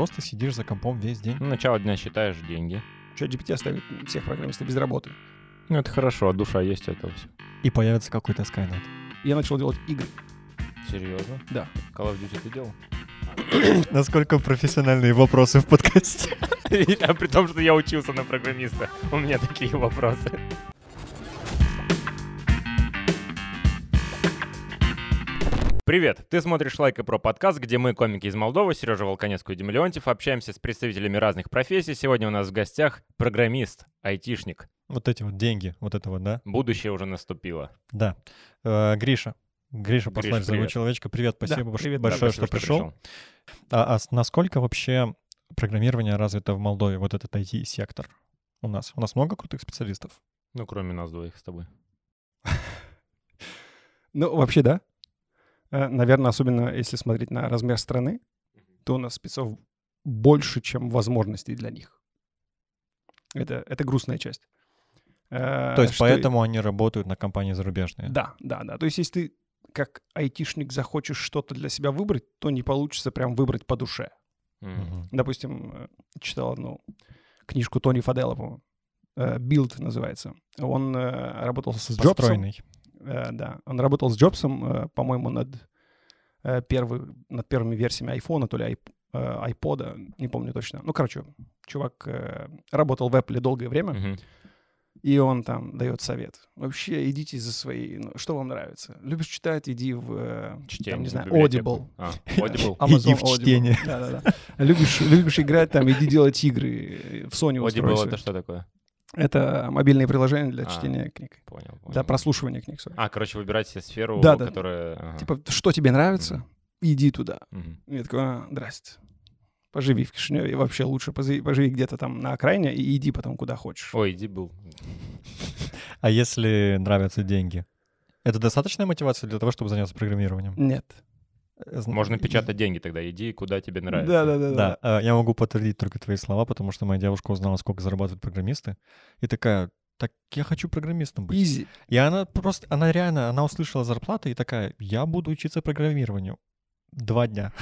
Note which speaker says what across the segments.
Speaker 1: просто сидишь за компом весь день.
Speaker 2: Ну, начало дня считаешь деньги.
Speaker 3: Чат GPT оставит всех программистов без работы.
Speaker 2: Ну, это хорошо, а душа есть у этого все.
Speaker 1: И появится какой-то Skynet.
Speaker 3: Я начал делать игры.
Speaker 2: Серьезно?
Speaker 3: Да.
Speaker 2: Call of Duty ты делал?
Speaker 1: Насколько профессиональные вопросы в подкасте.
Speaker 2: А при том, что я учился на программиста. У меня такие вопросы. Привет! Ты смотришь Лайк и Про подкаст, где мы, комики из Молдовы, Сережа Волконецкий и Дима Леонтьев, общаемся с представителями разных профессий. Сегодня у нас в гостях программист, айтишник.
Speaker 1: Вот эти вот деньги, вот это вот, да?
Speaker 2: Будущее уже наступило.
Speaker 1: Да. Э, Гриша. Гриша, послать
Speaker 2: Гриша,
Speaker 1: зовут
Speaker 2: привет.
Speaker 1: человечка. Привет, спасибо
Speaker 3: Да, привет,
Speaker 1: большое,
Speaker 2: Да, спасибо,
Speaker 1: что пришел. А, а с- насколько вообще программирование развито в Молдове, вот этот IT-сектор у нас? У нас много крутых специалистов?
Speaker 2: Ну, кроме нас двоих с тобой.
Speaker 3: Ну, вообще, да. Э, Наверное, особенно если смотреть на размер страны, то у нас спецов больше, чем возможностей для них. Это, это грустная часть. Э,
Speaker 1: То есть
Speaker 3: что-
Speaker 1: поэтому они работают на компании зарубежные?
Speaker 3: Да, да, да. То есть если ты как айтишник захочешь что-то для себя выбрать, то не получится прям выбрать по душе.
Speaker 1: Мгм.
Speaker 3: Допустим, э, читал одну книжку Тони Фадела, по-моему. «Билд» называется. Он работал с Джобсом.
Speaker 1: Построенный.
Speaker 3: Э, да, он работал с Джобсом, э, по-моему, над, э, первый, над первыми версиями айфона, то ли айп- айпода, не помню точно. Ну, короче, чувак э, работал в Apple долгое время, и он там дает совет. Вообще, идите за свои... ну, что вам нравится? Любишь читать, иди в,
Speaker 2: Чтение.
Speaker 3: там, не знаю. Audible.
Speaker 2: А, Audible.
Speaker 1: Иди в чтение.
Speaker 3: Да-да-да. Любишь, любишь играть, там, иди делать игры. В Sony
Speaker 2: Audible это что такое?
Speaker 3: Это мобильное приложение для
Speaker 2: А.
Speaker 3: чтения книг.
Speaker 2: Понял.
Speaker 3: Для
Speaker 2: понял.
Speaker 3: прослушивания книг, sorry.
Speaker 2: А, короче, выбирать себе сферу,
Speaker 3: Да, да.
Speaker 2: которая... ага.
Speaker 3: Типа, что тебе нравится, иди туда. И я такой, а, здрасте. Поживи в Кишиневе, и вообще лучше позови- поживи где-то там на окраине и иди потом куда хочешь.
Speaker 2: Ой, иди был.
Speaker 1: А если нравятся деньги? Это достаточная мотивация для того, чтобы заняться программированием?
Speaker 3: Нет.
Speaker 2: Можно печатать деньги тогда. Иди, куда тебе нравится.
Speaker 3: Да-да-да.
Speaker 1: Да, э, я могу подтвердить только твои слова, потому что моя девушка узнала, сколько зарабатывают программисты, и такая, так я хочу программистом быть.
Speaker 3: Изи.
Speaker 1: И она просто, она реально, она услышала зарплату и такая, я буду учиться программированию. Два дня.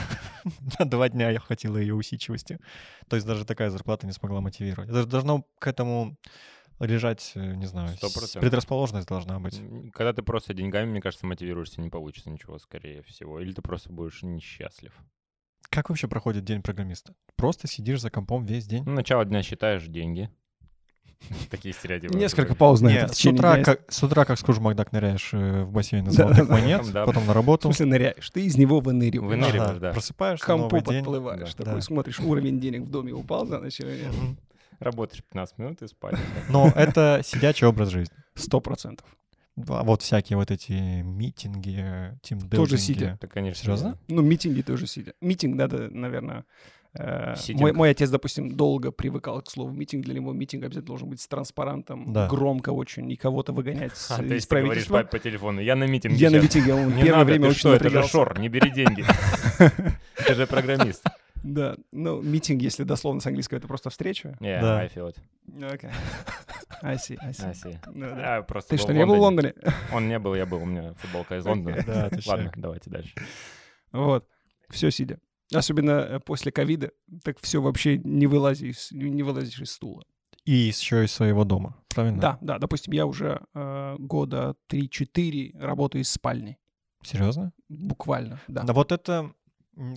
Speaker 1: На два дня я хватило ее усидчивости. То есть даже такая зарплата не смогла мотивировать. Это должно к этому лежать, э, не знаю,
Speaker 2: Сто
Speaker 1: с-
Speaker 2: процентов.
Speaker 1: предрасположенность должна быть.
Speaker 2: Когда ты просто деньгами, мне кажется, мотивируешься, не получится ничего, скорее всего. Или ты просто будешь несчастлив.
Speaker 1: Как вообще проходит день программиста? Просто сидишь за компом весь день?
Speaker 2: Ну, начало дня считаешь деньги. Такие стереотипы.
Speaker 3: Несколько пауз на
Speaker 1: Не,
Speaker 3: это в
Speaker 1: с утра, как, с утра как Скрудж Макдак ныряешь э, в бассейн
Speaker 3: Да,
Speaker 1: золотых монет, потом на
Speaker 3: В
Speaker 1: работу.
Speaker 3: смысле ныряешь? Ты из него выныриваешь.
Speaker 2: Выныриваешь, да.
Speaker 1: Просыпаешься,
Speaker 3: Компу подплываешь. Такой смотришь, уровень денег в доме упал за ночь нет?
Speaker 1: Мгм.
Speaker 2: Работаешь 15 минут и спать.
Speaker 1: Но это сидячий образ жизни.
Speaker 3: Сто процентов.
Speaker 1: А вот всякие вот эти митинги, тимбилдинги.
Speaker 3: Тоже сидя.
Speaker 2: Это, конечно.
Speaker 1: Серьезно?
Speaker 3: Ну, митинги тоже сидя. Митинг надо, наверное... э,
Speaker 2: Ситинг.
Speaker 3: мой, мой отец, допустим, долго привыкал к слову митинг. Для него митинг обязательно должен быть с транспарантом,
Speaker 1: Да.
Speaker 3: громко очень, и кого-то выгонять с,
Speaker 2: А, то
Speaker 3: из
Speaker 2: ты
Speaker 3: правительства.
Speaker 2: папе по телефону, я на митинге
Speaker 3: Я на
Speaker 2: щас».
Speaker 3: митинге, он
Speaker 2: Не
Speaker 3: первое
Speaker 2: надо,
Speaker 3: время
Speaker 2: ты
Speaker 3: очень
Speaker 2: что, это же
Speaker 3: напрягался.
Speaker 2: шор, не бери деньги. Ты же программист.
Speaker 3: Да, ну, митинг, если дословно с английского, это просто встреча.
Speaker 2: Yeah,
Speaker 1: Да.
Speaker 2: I feel it.
Speaker 3: Окей. I see, I see.
Speaker 2: I see.
Speaker 3: Ну, да.
Speaker 2: А, просто
Speaker 3: Ты что, не был в
Speaker 2: Лондоне. Он не был, я был. У меня футболка из Лондона.
Speaker 1: Да, отвечаю.
Speaker 2: Ладно, давайте дальше.
Speaker 3: Вот, все сидя. Особенно э, после ковида, так все вообще не вылазишь, не вылазишь из стула.
Speaker 1: И еще из своего дома, правильно?
Speaker 3: Да, да, допустим, я уже э, года 3-4 работаю из спальни.
Speaker 1: Серьезно?
Speaker 3: Буквально, да.
Speaker 1: Да вот это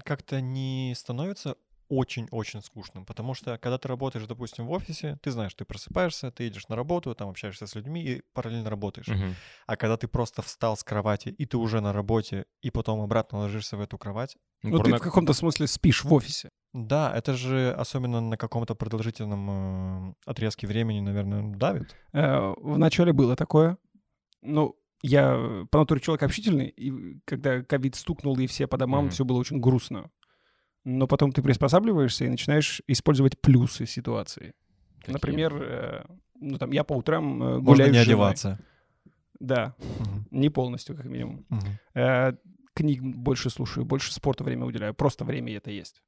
Speaker 1: как-то не становится очень-очень скучным, потому что когда ты работаешь, допустим, в офисе, ты знаешь, ты просыпаешься, ты идешь на работу, там общаешься с людьми и параллельно работаешь.
Speaker 2: Мгм.
Speaker 1: А когда ты просто встал с кровати, и ты уже на работе, и потом обратно ложишься в эту кровать,
Speaker 3: Ну, ты
Speaker 2: порно-
Speaker 3: в каком-то смысле спишь в офисе.
Speaker 1: да, это же особенно на каком-то продолжительном э, отрезке времени, наверное, давит.
Speaker 3: Э, Вначале было такое. Ну, я по натуре человек общительный, и когда ковид стукнул, и все по домам,
Speaker 2: Мгм.
Speaker 3: все было очень грустно. Но потом ты приспосабливаешься и начинаешь использовать плюсы ситуации.
Speaker 2: Какие?
Speaker 3: Например, э, ну там я по утрам э,
Speaker 1: Можно
Speaker 3: гуляю
Speaker 1: не
Speaker 3: с женой.
Speaker 1: одеваться.
Speaker 3: Да,
Speaker 1: Мгм,
Speaker 3: не полностью, как минимум.
Speaker 1: мгм.
Speaker 3: Э, Книг больше слушаю, больше спорту время уделяю. Просто время это есть.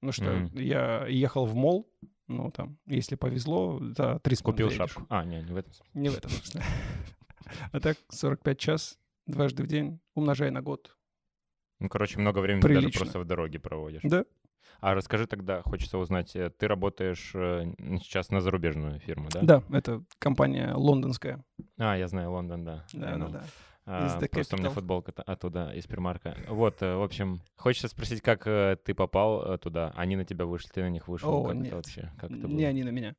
Speaker 3: Ну что,
Speaker 2: Мгм.
Speaker 3: я ехал в мол, ну там, если повезло, за 3 секунды
Speaker 2: Купил
Speaker 3: доедешь.
Speaker 2: шапку. А, не, не в этом смысле.
Speaker 3: Не в этом смысле. А так 45 час дважды в день, умножая на год.
Speaker 2: Ну, короче, много времени ты даже
Speaker 3: Прилично.
Speaker 2: просто в дороге проводишь.
Speaker 3: Да.
Speaker 2: А расскажи тогда, хочется узнать, э, ты работаешь э, сейчас на зарубежную фирму, да?
Speaker 3: Да, это компания лондонская.
Speaker 2: А, я знаю, Лондон, да.
Speaker 3: Да, да, да.
Speaker 2: А, просто у меня футболка оттуда, из примарка. Вот, э, в общем, хочется спросить, как ты попал туда? Они на тебя вышли, ты на них вышел?
Speaker 3: О,
Speaker 2: как
Speaker 3: нет.
Speaker 2: это вообще? Как это
Speaker 3: Не
Speaker 2: было?
Speaker 3: они на меня.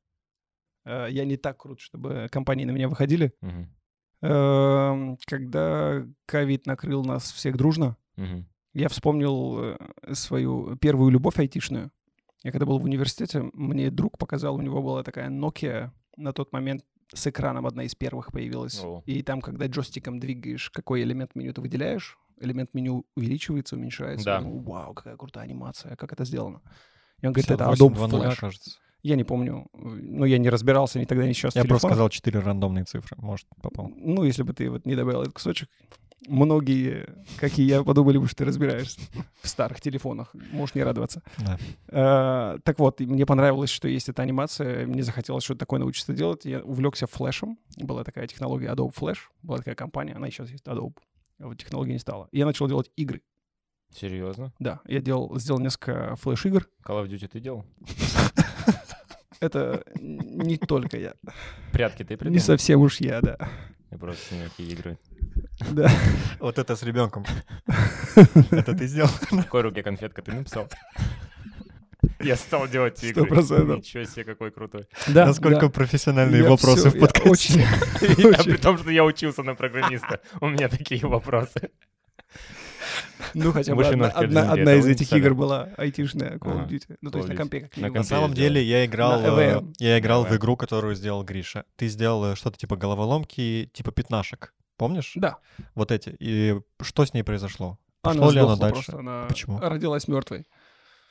Speaker 3: Я не так крут, чтобы компании на меня выходили. Эм, Когда ковид накрыл нас всех дружно, я вспомнил э, свою первую любовь айтишную. Я когда был в университете, мне друг показал, у него была такая Nokia на тот момент с экраном одна из первых появилась.
Speaker 2: О.
Speaker 3: И там, когда джойстиком двигаешь, какой элемент меню ты выделяешь, элемент меню увеличивается, уменьшается.
Speaker 2: Да.
Speaker 3: Думаю, вау, какая крутая анимация, как это сделано. И он говорит,
Speaker 1: 58,
Speaker 3: это Adobe
Speaker 1: 2.0,
Speaker 3: Flash.
Speaker 1: кажется.
Speaker 3: Я не помню, но я не разбирался ни тогда, ни сейчас.
Speaker 1: Я просто
Speaker 3: телефонах.
Speaker 1: сказал 4 рандомные цифры. Может, попал.
Speaker 3: Ну, если бы ты вот не добавил этот кусочек, многие, как и я, подумали бы, что ты разбираешься в старых телефонах. Можешь не радоваться.
Speaker 1: Да.
Speaker 3: Э, Так вот, мне понравилось, что есть эта анимация. Мне захотелось что-то такое научиться делать. Я увлекся флешем. Была такая технология Adobe Flash. Была такая компания, она сейчас есть, Adobe. А вот технологии не стало. И я начал делать игры.
Speaker 2: Серьезно?
Speaker 3: Да, я делал, сделал несколько флеш-игр.
Speaker 2: Call of Duty ты делал?
Speaker 3: Это не только я.
Speaker 2: Прятки ты
Speaker 3: Не
Speaker 2: придумал?
Speaker 3: совсем уж я, да.
Speaker 2: Я просто не какие игры.
Speaker 3: Да.
Speaker 1: Вот это с ребенком. Это ты сделал?
Speaker 2: В какой руке конфетка ты написал? Я стал делать игры.
Speaker 3: процентов.
Speaker 2: Ничего себе, какой крутой.
Speaker 3: Да,
Speaker 1: Насколько
Speaker 3: да.
Speaker 1: профессиональные
Speaker 3: Я
Speaker 1: вопросы
Speaker 3: всё-
Speaker 1: в
Speaker 3: я
Speaker 1: подкасте.
Speaker 3: очень-
Speaker 2: А при том, что я учился на программиста, у меня такие вопросы.
Speaker 3: Ну, хотя бы одна, одна- одна из этих игр была айтишная Call of Duty. Ну, то есть на компе как
Speaker 2: На
Speaker 1: самом деле я играл, э, я играл в игру, которую сделал Гриша. Ты сделал э, что-то типа головоломки, типа пятнашек. Помнишь?
Speaker 3: Да.
Speaker 1: Вот эти. И что с ней произошло?
Speaker 3: Она
Speaker 1: Пошло ли оно
Speaker 3: сдохла
Speaker 1: дальше?
Speaker 3: просто, она
Speaker 1: Почему?
Speaker 3: родилась мертвой.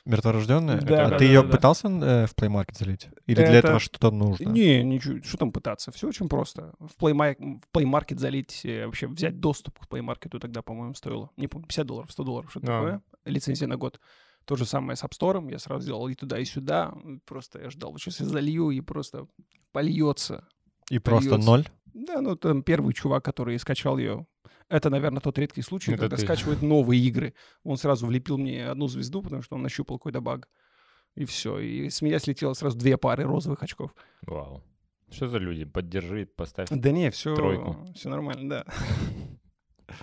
Speaker 1: Мертворожденная?
Speaker 3: Да,
Speaker 1: а
Speaker 3: да,
Speaker 1: ты
Speaker 3: да,
Speaker 1: ее
Speaker 3: да,
Speaker 1: пытался э, в Play Market залить? Или для
Speaker 3: Это-
Speaker 1: этого что-то нужно?
Speaker 3: Не, ничего, что там пытаться? Все очень просто. В Play, Ma- в Play Market залить, э, вообще взять доступ к Play Market тогда, по-моему, стоило, не помню, 50 долларов, 100 долларов, что-то
Speaker 2: А.
Speaker 3: такое. Лицензия на год. То же самое с App Store. Я сразу сделал и туда, и сюда. Просто я ждал, вот сейчас я залью, и просто польется.
Speaker 1: И просто
Speaker 3: Польётся.
Speaker 1: ноль?
Speaker 3: Да, ну там первый чувак, который скачал ее. Это, наверное, тот редкий случай,
Speaker 2: Это
Speaker 3: когда
Speaker 2: ты.
Speaker 3: скачивают новые игры. Он сразу влепил мне одну звезду, потому что он нащупал какой-то баг. И все. И с меня слетело сразу две пары розовых очков.
Speaker 2: Вау. Что за люди? Поддержи, поставь.
Speaker 3: Да не, все,
Speaker 2: Тройку.
Speaker 3: все нормально, да.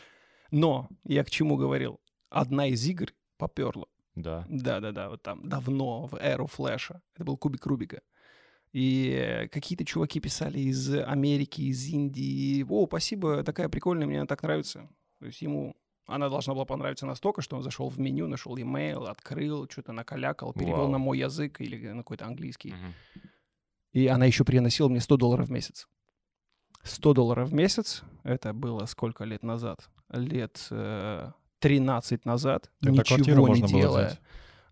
Speaker 3: Но я к чему говорил? Одна из игр поперла.
Speaker 2: Да.
Speaker 3: Да-да-да, вот там давно, в эру флеша. Это был кубик Рубика. И какие-то чуваки писали из Америки, из Индии. О, спасибо, такая прикольная, мне она так нравится. То есть ему она должна была понравиться настолько, что он зашел в меню, нашел e-mail, открыл, что-то накалякал, перевел
Speaker 2: Вау.
Speaker 3: на мой язык или на какой-то английский.
Speaker 2: Мгм.
Speaker 3: И она еще приносила мне 100 долларов в месяц. 100 долларов в месяц, это было сколько лет назад? Лет э, 13 назад,
Speaker 1: Тогда
Speaker 3: ничего не делая.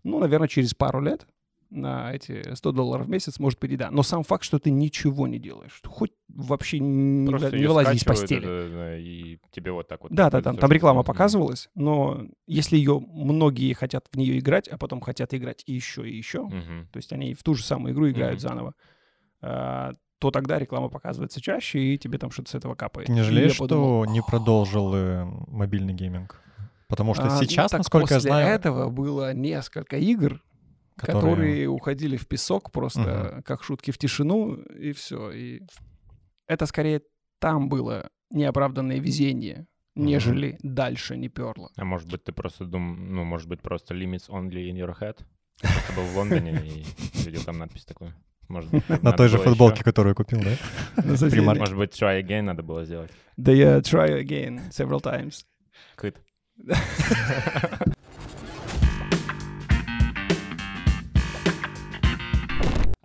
Speaker 3: Ну, наверное, через пару лет на эти 100 долларов в месяц может быть и да. Но сам факт, что ты ничего не делаешь, что хоть вообще не,
Speaker 2: Просто
Speaker 3: не вылази из постели.
Speaker 2: это, да, и тебе вот так вот.
Speaker 3: Да, да, там, там
Speaker 2: что
Speaker 3: реклама показывалась, но если ее многие хотят в нее играть, а потом хотят играть и еще, и еще,
Speaker 2: Мгм.
Speaker 3: то есть они в ту же самую игру играют
Speaker 2: Мгм.
Speaker 3: заново, а, то тогда реклама показывается чаще, и тебе там что-то с этого капает.
Speaker 1: Ты не жалеешь,
Speaker 3: я подумал,
Speaker 1: что не продолжил э, мобильный гейминг? Потому что
Speaker 3: а, ну
Speaker 1: сейчас,
Speaker 3: так
Speaker 1: насколько я
Speaker 3: после
Speaker 1: знаю...
Speaker 3: этого было несколько игр,
Speaker 1: Которые-
Speaker 3: которые, уходили в песок просто как шутки в тишину, и все. И это скорее там было неоправданное везение, нежели дальше не перло.
Speaker 2: А может быть, ты просто дум... ну, может быть, просто limits only in your head? Просто был в Лондоне и видел там надпись такую. Может быть,
Speaker 1: На той же футболке,
Speaker 2: ещё-
Speaker 1: которую купил, да?
Speaker 2: Может быть, try again надо было сделать.
Speaker 3: Да я try again several times.
Speaker 2: Кыт.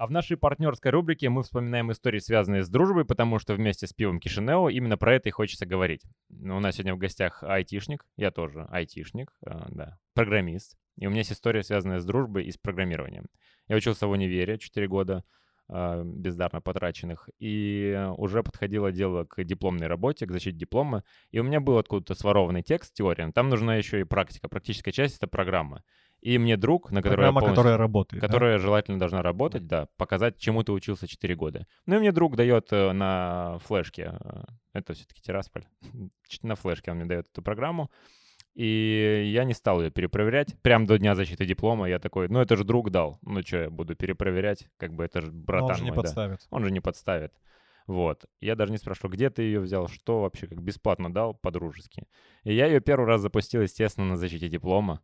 Speaker 2: А в нашей партнерской рубрике мы вспоминаем истории, связанные с дружбой, потому что вместе с пивом Кишинео именно про это и хочется говорить. Ну, У нас сегодня в гостях айтишник, я тоже айтишник, э, да, программист. И у меня есть история, связанная с дружбой и с программированием. Я учился в универе 4 года, э, бездарно потраченных, и уже подходило дело к дипломной работе, к защите диплома, и у меня был откуда-то сворованный текст, теория, там нужна еще и практика. Практическая часть — это программа. И мне друг, на которой я
Speaker 1: Программа,
Speaker 2: полностью-
Speaker 1: которая работает. да?
Speaker 2: которая желательно должна работать, да, показать, чему ты учился 4 года. Ну и мне друг дает э, на флешке, э, это все-таки Тирасполь, ч- на флешке он мне дает эту программу, И я не стал ее перепроверять. Прям до дня защиты диплома я такой, ну это же друг дал. Ну что я буду перепроверять? Как бы это же
Speaker 1: Но
Speaker 2: братан
Speaker 1: он же не
Speaker 2: мой, да.
Speaker 1: подставит.
Speaker 2: Он же не подставит. Вот. Я даже не спрашиваю, где ты ее взял, что вообще, как бесплатно дал, по-дружески. И я ее первый раз запустил, естественно, на защите диплома.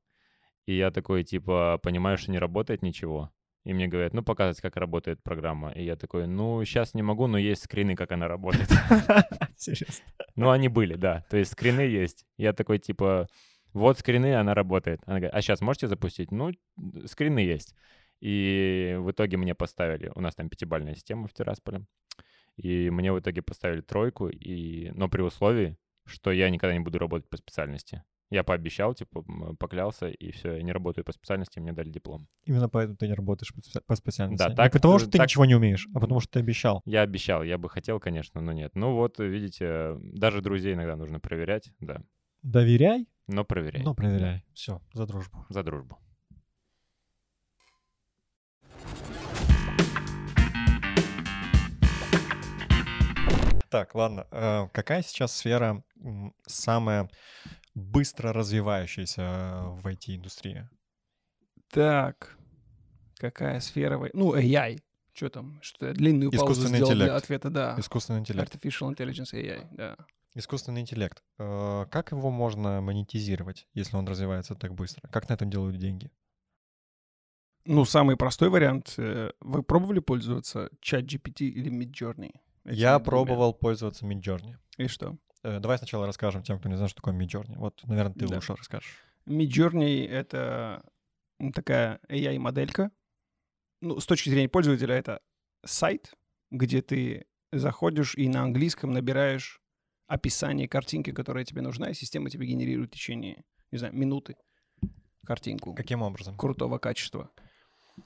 Speaker 2: И я такой, типа, понимаю, что не работает ничего. И мне говорят, ну, показывать, как работает программа. И я такой, ну, сейчас не могу, но есть скрины, как она работает.
Speaker 1: Серьезно.
Speaker 2: Ну, они были, да. То есть скрины есть. Я такой, типа, вот скрины, она работает. Она говорит, а сейчас можете запустить? Ну, скрины есть. И в итоге мне поставили, у нас там пятибальная система в Тирасполе, и мне в итоге поставили тройку, и, но при условии, что я никогда не буду работать по специальности. Я пообещал, типа, поклялся, и все, я не работаю по специальности, мне дали диплом.
Speaker 1: Именно поэтому ты не работаешь по специ- по специальности.
Speaker 2: Да,
Speaker 1: Не
Speaker 2: так-
Speaker 1: потому, что ты
Speaker 2: так-
Speaker 1: ничего не умеешь, а потому что ты обещал.
Speaker 2: Я обещал, я бы хотел, конечно, но нет. Ну вот, видите, даже друзей иногда нужно проверять, да,
Speaker 1: Доверяй,
Speaker 2: но проверяй.
Speaker 1: но проверяй. Все, за дружбу.
Speaker 2: За дружбу.
Speaker 1: Так, ладно. э, Какая сейчас сфера самая быстро развивающаяся э, в IT-индустрии?
Speaker 3: Так, какая сфера? Ну, AI. Что там? Что я длинную паузу сделал для ответа, да.
Speaker 1: Искусственный интеллект.
Speaker 3: Artificial Intelligence AI, да.
Speaker 1: Искусственный интеллект. Э, Как его можно монетизировать, если он развивается так быстро? Как на этом делают деньги?
Speaker 3: Ну, самый простой вариант. э, Вы пробовали пользоваться ChatGPT или Midjourney?
Speaker 1: Я пробовал пользоваться Midjourney.
Speaker 3: И что?
Speaker 1: Э, Давай сначала расскажем тем, кто не знает, что такое Midjourney. Вот, наверное, ты
Speaker 3: Да.
Speaker 1: лучше расскажешь.
Speaker 3: Midjourney — это такая AI-моделька. Ну, с точки зрения пользователя, это сайт, где ты заходишь и на английском набираешь описание картинки, которая тебе нужна, и система тебе генерирует в течение, не знаю, минуты картинку
Speaker 1: Каким образом?
Speaker 3: крутого качества.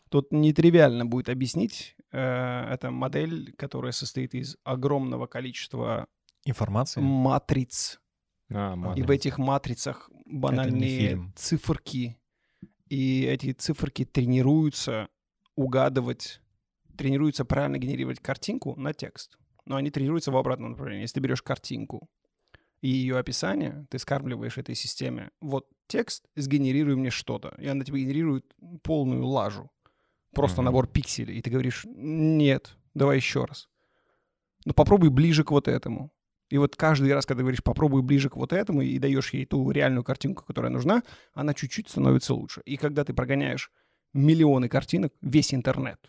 Speaker 3: Тут нетривиально будет объяснить. Э, Это модель, которая состоит из огромного количества
Speaker 1: Информация?
Speaker 3: матриц,
Speaker 2: А,
Speaker 3: и в этих матрицах банальные циферки. И эти циферки тренируются угадывать, тренируются правильно генерировать картинку на текст. Но они тренируются в обратном направлении. Если ты берешь картинку и ее описание, ты скармливаешь этой системе, вот текст, сгенерируй мне что-то. И она тебе генерирует полную лажу. Просто
Speaker 2: Мгм.
Speaker 3: набор пикселей. И ты говоришь, нет, давай еще раз. Ну попробуй ближе к вот этому. И вот каждый раз, когда говоришь «попробуй ближе к вот этому» и даешь ей ту реальную картинку, которая нужна, она чуть-чуть становится лучше. И когда ты прогоняешь миллионы картинок, весь интернет,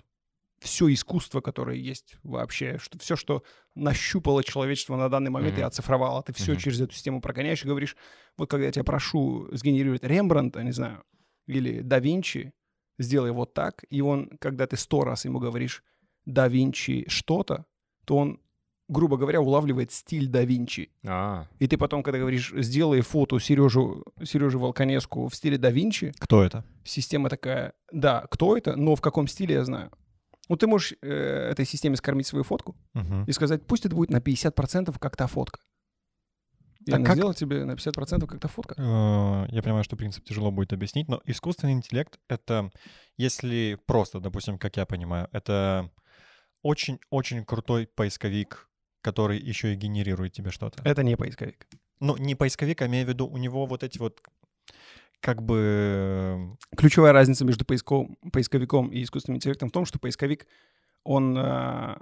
Speaker 3: все искусство, которое есть вообще, что все, что нащупало человечество на данный момент и
Speaker 2: Мгм.
Speaker 3: оцифровало, ты все
Speaker 2: Мгм.
Speaker 3: через эту систему прогоняешь и говоришь, вот когда я тебя прошу сгенерировать Рембрандта, не знаю, или да Винчи, сделай вот так, и он, когда ты сто раз ему говоришь да Винчи что-то, то он, грубо говоря, улавливает стиль да Винчи.
Speaker 2: А,
Speaker 3: И ты потом, когда говоришь, сделай фото Сережу, Сережу Волконеску в стиле да Винчи,
Speaker 1: Кто это?
Speaker 3: система такая, да, кто это, но в каком стиле я знаю. Ну, ты можешь э, этой системе скормить свою фотку
Speaker 1: Мгм.
Speaker 3: и сказать, пусть это будет на 50% как та фотка. И
Speaker 1: А
Speaker 3: она
Speaker 1: как-
Speaker 3: тебе на 50% как та фотка.
Speaker 1: Э, Я понимаю, что принцип тяжело будет объяснить, но искусственный интеллект — это, если просто, допустим, как я понимаю, это очень-очень крутой поисковик, который еще и генерирует тебе что-то.
Speaker 3: Это не поисковик.
Speaker 1: Ну, не поисковик, а имею в виду, у него вот эти вот как бы...
Speaker 3: Ключевая разница между поиском, поисковиком и искусственным интеллектом в том, что поисковик, он, э,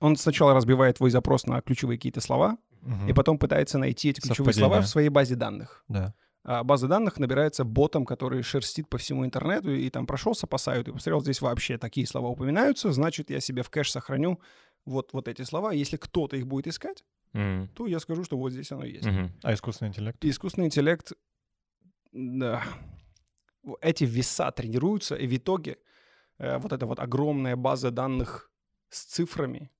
Speaker 3: он сначала разбивает твой запрос на ключевые какие-то слова,
Speaker 1: мгм,
Speaker 3: и потом пытается найти эти ключевые слова
Speaker 1: Совпадение.
Speaker 3: в своей базе данных.
Speaker 1: Да.
Speaker 3: А база данных набирается ботом, который шерстит по всему интернету, и там прошелся по сайту и посмотрел, здесь вообще такие слова упоминаются, значит, я себе в кэш сохраню вот, вот эти слова. Если кто-то их будет искать,
Speaker 2: м,
Speaker 3: то я скажу, что вот здесь оно есть.
Speaker 2: мгм.
Speaker 1: А искусственный интеллект?
Speaker 3: Искусственный интеллект, да, эти веса тренируются, и в итоге э, вот эта вот огромная база данных с цифрами,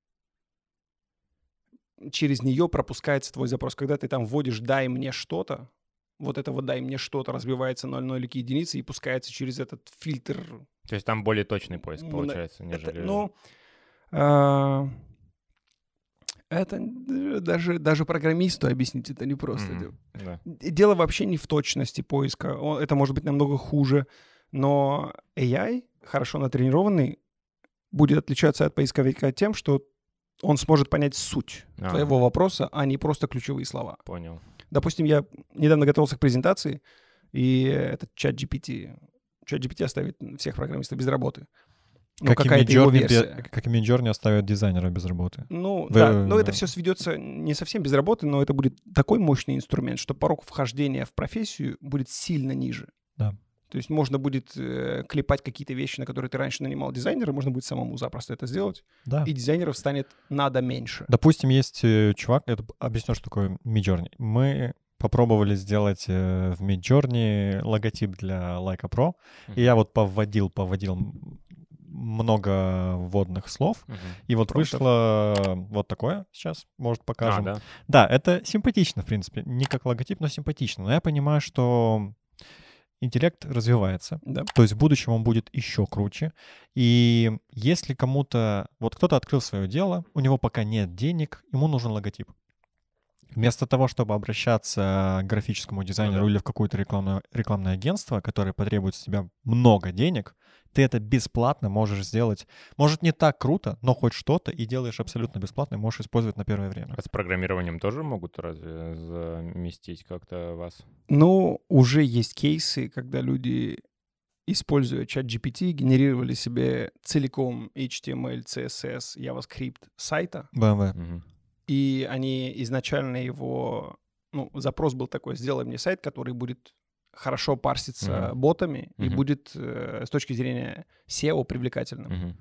Speaker 3: через нее пропускается твой запрос. Когда ты там вводишь «дай мне что-то», вот это вот «дай мне что-то» разбивается на нолики единицы и пускается через этот фильтр.
Speaker 2: То есть там более точный поиск получается,
Speaker 3: Это,
Speaker 2: нежели...
Speaker 3: ну, это э, даже, даже программисту объяснить это непросто.
Speaker 2: Мгм, да.
Speaker 3: Дело вообще не в точности поиска. Это может быть намного хуже. Но AI, хорошо натренированный, будет отличаться от поисковика тем, что он сможет понять суть
Speaker 2: А.
Speaker 3: твоего вопроса, а не просто ключевые слова.
Speaker 2: Понял.
Speaker 3: Допустим, я недавно готовился к презентации, и этот чат GPT, чат GPT оставит всех программистов без работы. Ну,
Speaker 1: как,
Speaker 3: какая-то его
Speaker 1: Midjourney,
Speaker 3: версия.
Speaker 1: как и Midjourney оставят дизайнера без работы.
Speaker 3: Ну,
Speaker 1: Вы-
Speaker 3: да, но это все сведется не совсем без работы, но это будет такой мощный инструмент, что порог вхождения в профессию будет сильно ниже.
Speaker 1: Да.
Speaker 3: То есть можно будет э, клепать какие-то вещи, на которые ты раньше нанимал дизайнера, можно будет самому запросто это сделать,
Speaker 1: Да.
Speaker 3: и дизайнеров станет надо меньше.
Speaker 1: Допустим, есть э, чувак, это объясню, что такое Midjourney. Мы попробовали сделать э, в Midjourney логотип для Leica Pro, и я вот повводил, повводил много вводных слов,
Speaker 2: Мгм.
Speaker 1: и вот
Speaker 3: Промптов.
Speaker 1: вышло вот такое сейчас, может,
Speaker 2: А,
Speaker 1: покажем.
Speaker 2: да.
Speaker 1: Да, это симпатично, в принципе. Не как логотип, но симпатично. Но я понимаю, что интеллект развивается.
Speaker 3: Да.
Speaker 1: То есть в будущем он будет еще круче. И если кому-то... Вот кто-то открыл свое дело, у него пока нет денег, ему нужен логотип. Вместо того, чтобы обращаться к графическому дизайнеру
Speaker 2: да.
Speaker 1: или в какое-то рекламное, рекламное агентство, которое потребует с тебя много денег, ты это бесплатно можешь сделать. Может, не так круто, но хоть что-то, и делаешь абсолютно бесплатно, и можешь использовать на первое время.
Speaker 2: А с программированием тоже могут разве заместить как-то вас?
Speaker 3: Ну, уже есть кейсы, когда люди, используя чат GPT, генерировали себе целиком HTML, CSS, JavaScript сайта,
Speaker 1: BMW.
Speaker 2: Мгм.
Speaker 3: И они изначально его, ну, запрос был такой, сделай мне сайт, который будет хорошо парситься
Speaker 2: Мгм.
Speaker 3: ботами и
Speaker 2: Мгм.
Speaker 3: будет э, с точки зрения SEO привлекательным.
Speaker 2: Мгм.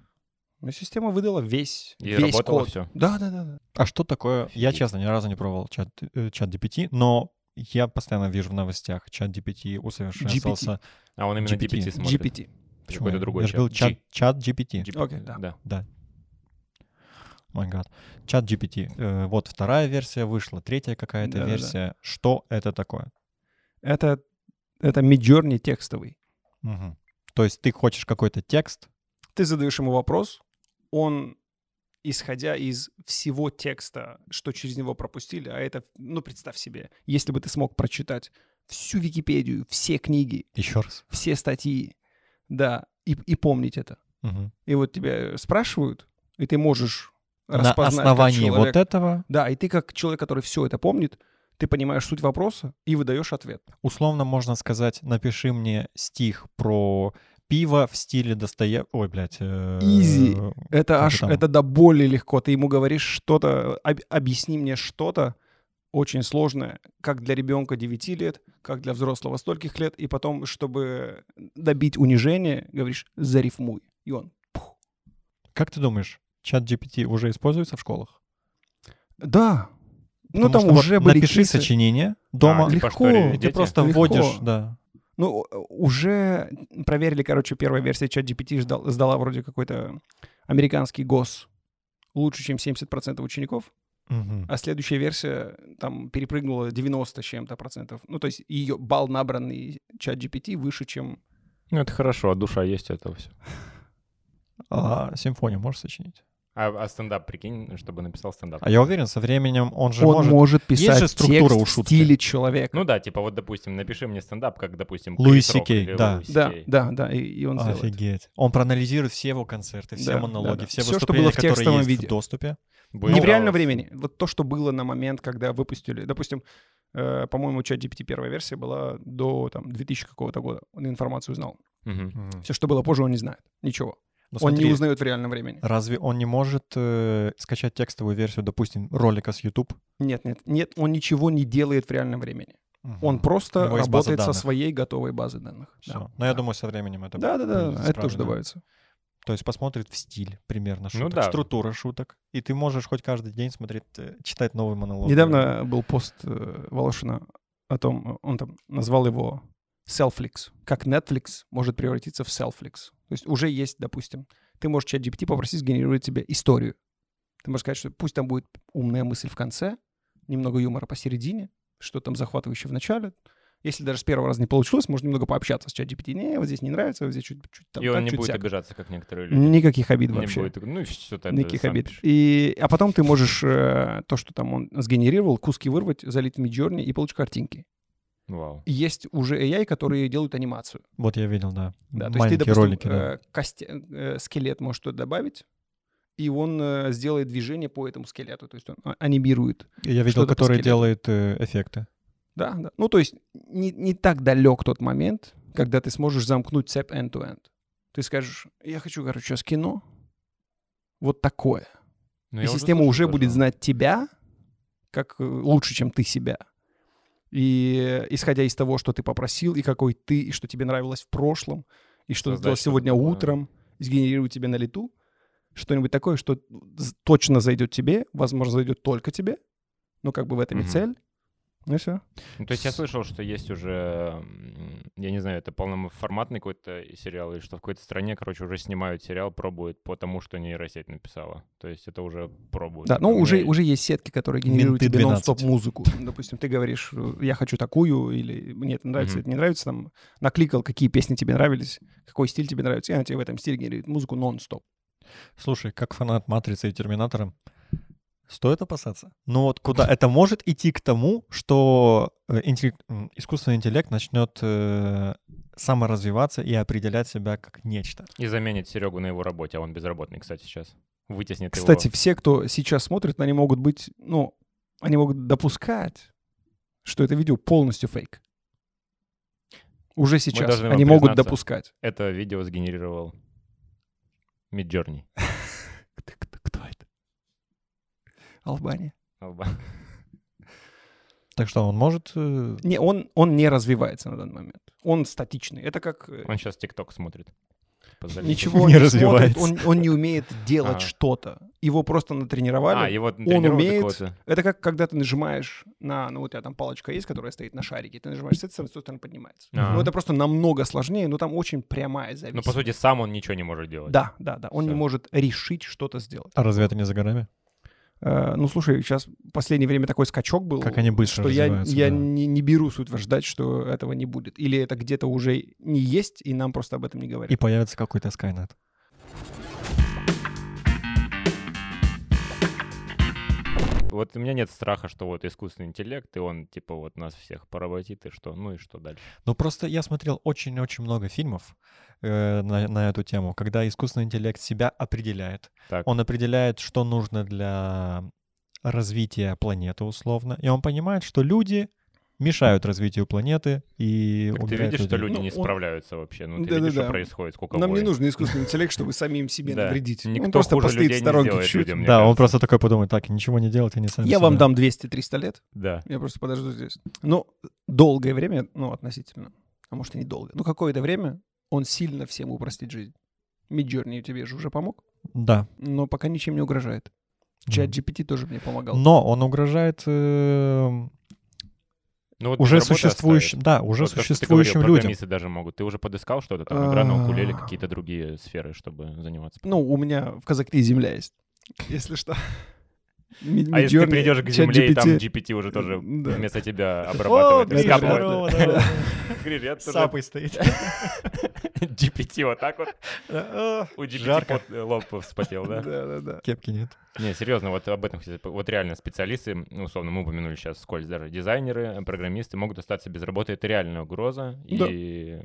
Speaker 3: Но система выдала весь,
Speaker 2: И
Speaker 3: весь
Speaker 2: работало
Speaker 3: код.
Speaker 2: всё?
Speaker 3: Да, да, да, да.
Speaker 1: А что такое? Я,
Speaker 2: Офигеть.
Speaker 1: честно, ни разу не пробовал чат, э, чат GPT, но я постоянно вижу в новостях, чат GPT усовершенствовался.
Speaker 2: А он именно
Speaker 1: GPT.
Speaker 2: GPT, смотрит?
Speaker 3: GPT.
Speaker 1: Почему?
Speaker 2: Какой-то другой
Speaker 1: Я же
Speaker 2: чат.
Speaker 1: говорил чат,
Speaker 2: G-
Speaker 1: чат GPT.
Speaker 2: GPT,
Speaker 3: Окей, да.
Speaker 2: да.
Speaker 1: Да. Май гад. Чат GPT. Э, вот вторая версия вышла, третья какая-то
Speaker 3: Да-да-да.
Speaker 1: версия. Что это такое?
Speaker 3: Это, это Midjourney текстовый.
Speaker 1: Мгм. То есть ты хочешь какой-то текст,
Speaker 3: Ты задаешь ему вопрос, он, исходя из всего текста, что через него пропустили, а это, ну, представь себе, если бы ты смог прочитать всю Википедию, все книги,
Speaker 1: еще раз.
Speaker 3: все статьи, да, и, и помнить это.
Speaker 1: Мгм.
Speaker 3: И вот тебя спрашивают, и ты можешь распознать как
Speaker 1: основании вот этого,
Speaker 3: Да, и ты как человек, который все это помнит, ты понимаешь суть вопроса и выдаешь ответ.
Speaker 1: условно можно сказать, напиши мне стих про пиво в стиле Достоев... Ой, блядь. э,
Speaker 3: Изи. Это аж,
Speaker 1: там?
Speaker 3: это до боли легко. Ты ему говоришь что-то, об- объясни мне что-то очень сложное, как для ребенка 9 лет, как для взрослого стольких лет, и потом, чтобы добить унижение, говоришь, зарифмуй. И он, пух.
Speaker 1: Как ты думаешь, чат GPT уже используется в школах?
Speaker 3: да. Ну,
Speaker 1: Потому
Speaker 3: там
Speaker 1: что вот
Speaker 3: уже были
Speaker 1: напиши
Speaker 3: кейсы.
Speaker 1: сочинение дома,
Speaker 2: А, типа,
Speaker 3: легко.
Speaker 1: и
Speaker 2: дети?
Speaker 1: ты просто
Speaker 3: Легко.
Speaker 1: вводишь, да.
Speaker 3: Ну, уже проверили, короче, первая версия чат GPT ждал- сдала вроде какой-то американский ГОС лучше, чем 70% учеников.
Speaker 1: Мгм.
Speaker 3: А следующая версия там перепрыгнула 90 с чем-то процентов. Ну, то есть ее балл набранный чат GPT выше, чем...
Speaker 2: Ну, это хорошо, а душа есть это все.
Speaker 1: А симфонию можешь сочинить?
Speaker 2: А, а стендап, прикинь, чтобы написал стендап.
Speaker 1: А я уверен, со временем он же
Speaker 3: Он
Speaker 1: может...
Speaker 3: может, писать
Speaker 1: же структура
Speaker 3: текст
Speaker 1: у
Speaker 3: в
Speaker 1: шутки.
Speaker 3: стиле человека.
Speaker 2: Ну да, типа вот, допустим, напиши мне стендап, как, допустим,
Speaker 1: Луи
Speaker 2: Крис Рок
Speaker 1: Сикей, да.
Speaker 3: Да, да, да, и, и он сделает.
Speaker 1: Офигеть. Он проанализирует все его концерты, все
Speaker 3: Да,
Speaker 1: монологи,
Speaker 3: да, да.
Speaker 1: все
Speaker 3: что
Speaker 1: выступления,
Speaker 3: было в
Speaker 1: которые есть
Speaker 3: виде.
Speaker 1: в доступе.
Speaker 2: Будет
Speaker 3: Не в реальном времени. Вот то, что было на момент, когда выпустили. Допустим, э, по-моему, чат GPT первая версия была до там, 2000 какого-то года. Он информацию знал.
Speaker 2: Мгм.
Speaker 3: Все, что было позже, он не знает. Ничего.
Speaker 1: Но
Speaker 3: он
Speaker 1: смотри,
Speaker 3: не узнает в реальном времени.
Speaker 1: Разве он не может э, скачать текстовую версию, допустим, ролика с YouTube?
Speaker 3: Нет, нет, нет, он ничего не делает в реальном времени.
Speaker 1: Мгм.
Speaker 3: Он просто работает со своей готовой базой данных.
Speaker 1: Всё.
Speaker 3: Да.
Speaker 1: Но я
Speaker 3: Да.
Speaker 1: думаю, со временем это
Speaker 3: Да, да, да, это тоже добавится.
Speaker 1: То есть посмотрит в стиль примерно
Speaker 2: Ну
Speaker 1: шуток,
Speaker 2: да.
Speaker 1: структура шуток, и ты можешь хоть каждый день смотреть, э, читать новый монолог.
Speaker 3: Недавно был пост э, Волошина о том, он там назвал его Selflix. Как Netflix может превратиться в Selflix. То есть уже есть, допустим, ты можешь чат GPT попросить сгенерировать тебе историю. Ты можешь сказать, что пусть там будет умная мысль в конце, немного юмора посередине, что там захватывающее в начале. Если даже с первого раза не получилось, можно немного пообщаться с чат GPT. Не, вот здесь не нравится, вот здесь чуть-чуть там
Speaker 2: И он
Speaker 3: так,
Speaker 2: не
Speaker 3: чуть
Speaker 2: будет
Speaker 3: сяк».
Speaker 2: обижаться, как некоторые люди.
Speaker 3: Никаких обид
Speaker 2: Не
Speaker 3: вообще.
Speaker 2: будет. Ну и все тогда
Speaker 3: Никаких обид.
Speaker 2: пишешь.
Speaker 3: И, а потом ты можешь э, то, что там он сгенерировал, куски вырвать, залить в Midjourney и получить картинки.
Speaker 2: Вау.
Speaker 3: Есть уже AI, которые делают анимацию.
Speaker 1: Вот я видел, да.
Speaker 3: Да, то есть ты,
Speaker 1: Маленькие
Speaker 3: допустим,
Speaker 1: ролики, да.
Speaker 3: э, кости- э, скелет можешь туда добавить, и он э, сделает движение по этому скелету. То есть он а- анимирует.
Speaker 1: Я видел, который делает э, эффекты.
Speaker 3: Да, да. Ну, то есть не, не так далек тот момент, когда ты сможешь замкнуть цепь end-to-end. Ты скажешь, я хочу, короче, сейчас кино, вот такое.
Speaker 2: Ну,
Speaker 3: и
Speaker 2: я уже
Speaker 3: система
Speaker 2: слышал
Speaker 3: уже будет знать тебя как лучше, чем ты себя. И исходя из того, что ты попросил, и какой ты, и что тебе нравилось в прошлом, и что ты делал сегодня
Speaker 2: такое.
Speaker 3: утром, сгенерирует тебе на лету что-нибудь такое, что точно зайдет тебе, возможно, зайдет только тебе, ну, как бы в этом и
Speaker 2: Мгм.
Speaker 3: цель. Ну и все.
Speaker 2: Ну, то есть я слышал, что есть уже, я не знаю, это полноформатный какой-то сериал, или что в какой-то стране, короче, уже снимают сериал, пробуют по тому, что нейросеть написала. То есть это уже пробуют.
Speaker 3: Да, ну уже, уже есть сетки, которые генерируют тебе
Speaker 1: 12.
Speaker 3: нон-стоп музыку. Допустим, ты говоришь, э, я хочу такую, или мне это нравится, это не нравится, там, накликал, какие песни тебе нравились, какой стиль тебе нравится, и она тебе в этом стиле генерирует музыку нон-стоп.
Speaker 1: Слушай, как фанат Матрицы и Терминатора, стоит опасаться? Ну вот куда? Это может идти к тому, что э, интеллект- искусственный интеллект начнет э, саморазвиваться и определять себя как нечто.
Speaker 2: И заменит Серегу на его работе, а он безработный, кстати, сейчас. Вытеснит
Speaker 3: Кстати,
Speaker 2: его.
Speaker 3: все, кто сейчас смотрит, они могут быть, ну, они могут допускать, что это видео полностью фейк. Уже сейчас они могут допускать.
Speaker 2: Это видео сгенерировал Midjourney.
Speaker 3: Кто, кто- кто это? Албания.
Speaker 2: Алба.
Speaker 1: Так что он может... э,
Speaker 3: Не, он, он не развивается на данный момент. Он статичный. Это как... э,
Speaker 2: Он сейчас ТикТок смотрит. Позволите.
Speaker 3: Ничего
Speaker 1: Не
Speaker 3: не,
Speaker 1: развивается.
Speaker 3: развивается. Он, он не умеет делать
Speaker 2: А.
Speaker 3: что-то. Его просто натренировали.
Speaker 2: А, его тренируют
Speaker 3: умеет. Это как когда ты нажимаешь на... Ну, вот у тебя там палочка есть, которая стоит на шарике. Ты нажимаешь с этой стороны, с той стороны поднимается.
Speaker 2: А.
Speaker 3: Ну, это просто намного сложнее, но там очень прямая
Speaker 2: Ну,
Speaker 3: зависимость.
Speaker 2: по сути, сам он ничего не может делать.
Speaker 3: Да, да, да. Он не
Speaker 2: Всё.
Speaker 3: может решить что-то сделать.
Speaker 1: А разве это не за горами?
Speaker 3: Э, ну, слушай, сейчас в последнее время такой скачок был,
Speaker 1: Как они быстро
Speaker 3: что я, я
Speaker 1: да.
Speaker 3: не, не беру суть ждать, что этого не будет. Или это где-то уже не есть, и нам просто об этом не говорят.
Speaker 1: И появится какой-то Skynet.
Speaker 2: Вот у меня нет страха, что вот искусственный интеллект, и он, типа, вот нас всех поработит, и что? Ну и что дальше?
Speaker 1: Ну просто я смотрел очень-очень много фильмов э, на, на эту тему, когда искусственный интеллект себя определяет.
Speaker 2: Так.
Speaker 1: Он определяет, что нужно для развития планеты условно, и он понимает, что люди мешают развитию планеты и
Speaker 2: Так ты видишь, что
Speaker 1: людей.
Speaker 2: люди
Speaker 3: Ну,
Speaker 2: не
Speaker 3: он-
Speaker 2: справляются вообще. Ну, ты
Speaker 3: Да-да-да.
Speaker 2: видишь, что происходит, сколько
Speaker 3: Нам не
Speaker 2: войн.
Speaker 3: нужен искусственный интеллект, чтобы самим себе
Speaker 2: Да.
Speaker 3: навредить.
Speaker 2: Никто
Speaker 3: он просто
Speaker 2: хуже
Speaker 3: постоит
Speaker 2: людей
Speaker 3: в
Speaker 2: не
Speaker 3: сторонке чуть-чуть.
Speaker 2: людям,
Speaker 1: Да, он
Speaker 2: кажется.
Speaker 1: просто такой подумает, так, ничего не делать, они сами
Speaker 3: Я вам дам 200-300 лет,
Speaker 2: Да.
Speaker 3: я просто подожду здесь. Ну, долгое время, ну, относительно, а может и недолго, ну, какое-то время он сильно всем упростит жизнь. Midjourney тебе же уже помог,
Speaker 1: Да.
Speaker 3: но пока ничем не угрожает. Чат GPT тоже мне помогал.
Speaker 1: Но он угрожает э,
Speaker 2: Ну, вот
Speaker 1: уже существующим,
Speaker 2: оставит.
Speaker 1: да, уже
Speaker 2: Вот то,
Speaker 1: существующим
Speaker 2: говорил,
Speaker 1: людям.
Speaker 2: даже могут. Ты уже подыскал что-то там? Игра на укулеле,
Speaker 3: А.
Speaker 2: какие-то другие сферы, чтобы заниматься?
Speaker 3: Ну, у меня в Казахстане земля есть, если что.
Speaker 2: А если ты придешь к земле, и там
Speaker 3: GPT.
Speaker 2: Уже тоже
Speaker 3: Да.
Speaker 2: вместо тебя
Speaker 1: О,
Speaker 2: обрабатывает,
Speaker 1: здорово.
Speaker 2: Гриш, я тоже-
Speaker 1: Сапой стоит.
Speaker 2: GPT вот так вот.
Speaker 1: О,
Speaker 2: У GPT э, лоб вспотел, да?
Speaker 3: Да, да, да.
Speaker 1: Кепки нет.
Speaker 2: Не, серьезно, вот об этом, вот реально специалисты, ну, условно, мы упомянули сейчас скользь даже, дизайнеры, программисты могут остаться без работы, это реальная угроза. И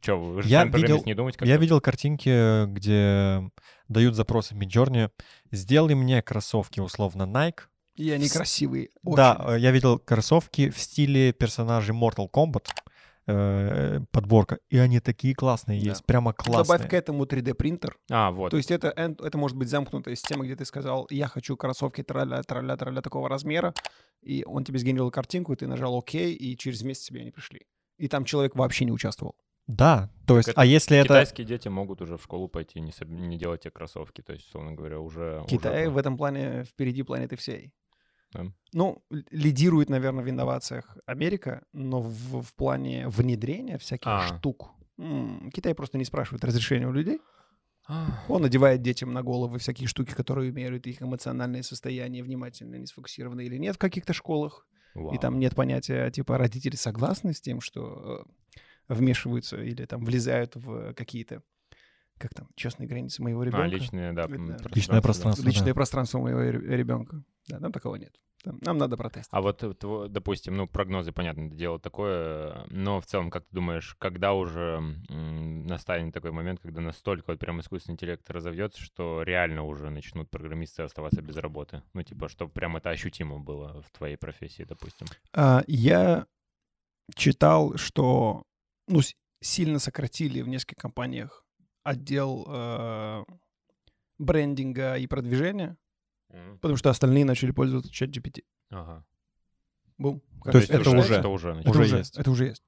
Speaker 2: что, вы же
Speaker 1: Я видел-
Speaker 2: не думаете, как
Speaker 1: Я видел картинки, где дают запросы в Midjourney. Сделай мне кроссовки, условно, Nike.
Speaker 3: И они красивые. очень.
Speaker 1: Да, э, я видел кроссовки в стиле персонажей Mortal Kombat. э, подборка. И они такие классные
Speaker 3: Да.
Speaker 1: есть. Прямо классные.
Speaker 3: Добавь к этому 3D принтер.
Speaker 2: А, вот.
Speaker 3: То есть это, end- это может быть замкнутая система, где ты сказал, я хочу кроссовки траля траля траля такого размера, и он тебе сгенерировал картинку, и ты нажал ОК, и через месяц тебе они пришли. И там человек вообще не участвовал.
Speaker 1: Да, то есть,
Speaker 2: это
Speaker 1: а если это...
Speaker 2: Китайские дети могут уже в школу пойти и не, соб- не делать те кроссовки. То есть, условно говоря, уже...
Speaker 3: Китай
Speaker 2: уже
Speaker 3: в этом плане впереди планеты всей.
Speaker 2: Да.
Speaker 3: Ну, лидирует, наверное, в инновациях Америка, но в, в плане внедрения всяких
Speaker 2: А.
Speaker 3: штук м, Китай просто не спрашивает разрешения у людей.
Speaker 2: А,
Speaker 3: Он надевает детям на головы всякие штуки, которые меряют их эмоциональное состояние, внимательно они сфокусированы или нет в каких-то школах. И
Speaker 2: вау.
Speaker 3: там нет понятия, типа, родители согласны с тем, что э, вмешиваются или там влезают в какие-то, как там, частные границы моего ребенка.
Speaker 2: А, личные, да.
Speaker 3: Да.
Speaker 1: Личное
Speaker 2: да.
Speaker 1: пространство.
Speaker 3: Личное
Speaker 1: да.
Speaker 3: пространство моего ре- ребенка. Да, там такого нет. Там- нам надо протестить.
Speaker 2: А вот, э, допустим, ну, прогнозы, понятно, это дело такое, но в целом, как ты думаешь, когда уже настанет такой момент, когда настолько вот прям искусственный интеллект разовьется, что реально уже начнут программисты оставаться без работы? Ну, типа, чтобы прям это ощутимо было в твоей профессии, допустим.
Speaker 3: А, я читал, что ну, сильно сократили в нескольких компаниях отдел э, брендинга и продвижения,
Speaker 2: Мгм.
Speaker 3: потому что остальные начали пользоваться чат GPT.
Speaker 2: Ага.
Speaker 3: Бум.
Speaker 1: То есть это уже-
Speaker 2: Это уже
Speaker 3: Это
Speaker 1: уже
Speaker 3: уже
Speaker 1: есть.
Speaker 3: Это уже есть.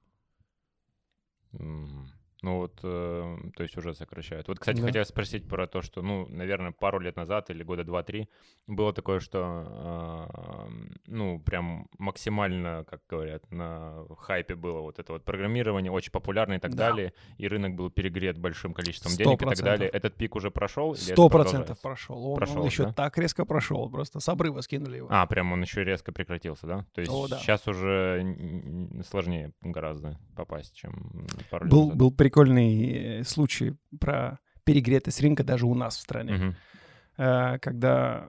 Speaker 2: Мгм. Ну вот, э, то есть уже сокращают. Вот, кстати,
Speaker 3: Да.
Speaker 2: хотел спросить про то, что, ну, наверное, пару лет назад или года два-три было такое, что, э, ну, прям максимально, как говорят, на хайпе было вот это вот программирование, очень популярно и так
Speaker 3: Да.
Speaker 2: далее, и рынок был перегрет большим количеством
Speaker 3: Сто
Speaker 2: денег и так далее. Этот пик уже прошел?
Speaker 3: Сто процентов прошел. Он,
Speaker 2: Прошел,
Speaker 3: еще
Speaker 2: да?
Speaker 3: так резко прошел, просто с обрыва скинули его.
Speaker 2: А, прям он еще резко прекратился, да? То есть
Speaker 3: О, да.
Speaker 2: сейчас уже сложнее гораздо попасть, чем пару лет
Speaker 3: был,
Speaker 2: назад.
Speaker 3: был прикольный э, случай про перегретость рынка даже у нас в стране. Э, когда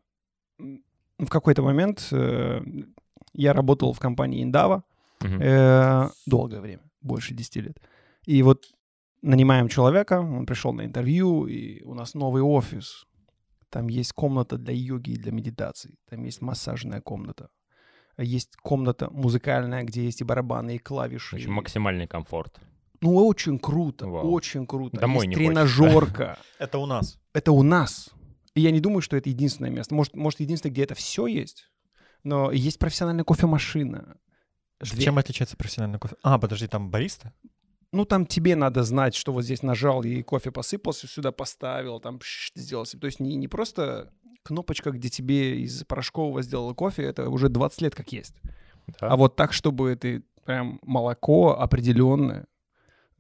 Speaker 3: в какой-то момент э, я работал в компании Индава э, долгое время, больше 10 лет. И вот нанимаем человека, он пришел на интервью, и у нас новый офис. Там есть комната для йоги и для медитации. Там есть массажная комната. Есть комната музыкальная, где есть и барабаны, и клавиши. И-
Speaker 2: максимальный комфорт.
Speaker 3: Ну, очень круто,
Speaker 2: Вау.
Speaker 3: очень круто.
Speaker 2: Домой
Speaker 3: есть
Speaker 2: не
Speaker 3: тренажерка.
Speaker 1: Это у нас.
Speaker 3: Это у нас. И я не думаю, что это единственное место. Может, может единственное, где это все есть. Но есть профессиональная кофемашина. Две-
Speaker 1: Чем отличается профессиональный кофе? А, подожди, там бариста?
Speaker 3: Ну, там тебе надо знать, что вот здесь нажал, и кофе посыпался, сюда поставил, там пш, сделал. себе. То есть не, не просто кнопочка, где тебе из порошкового сделала кофе, это уже 20 лет как есть.
Speaker 2: Да?
Speaker 3: А вот так, чтобы это прям молоко определенное.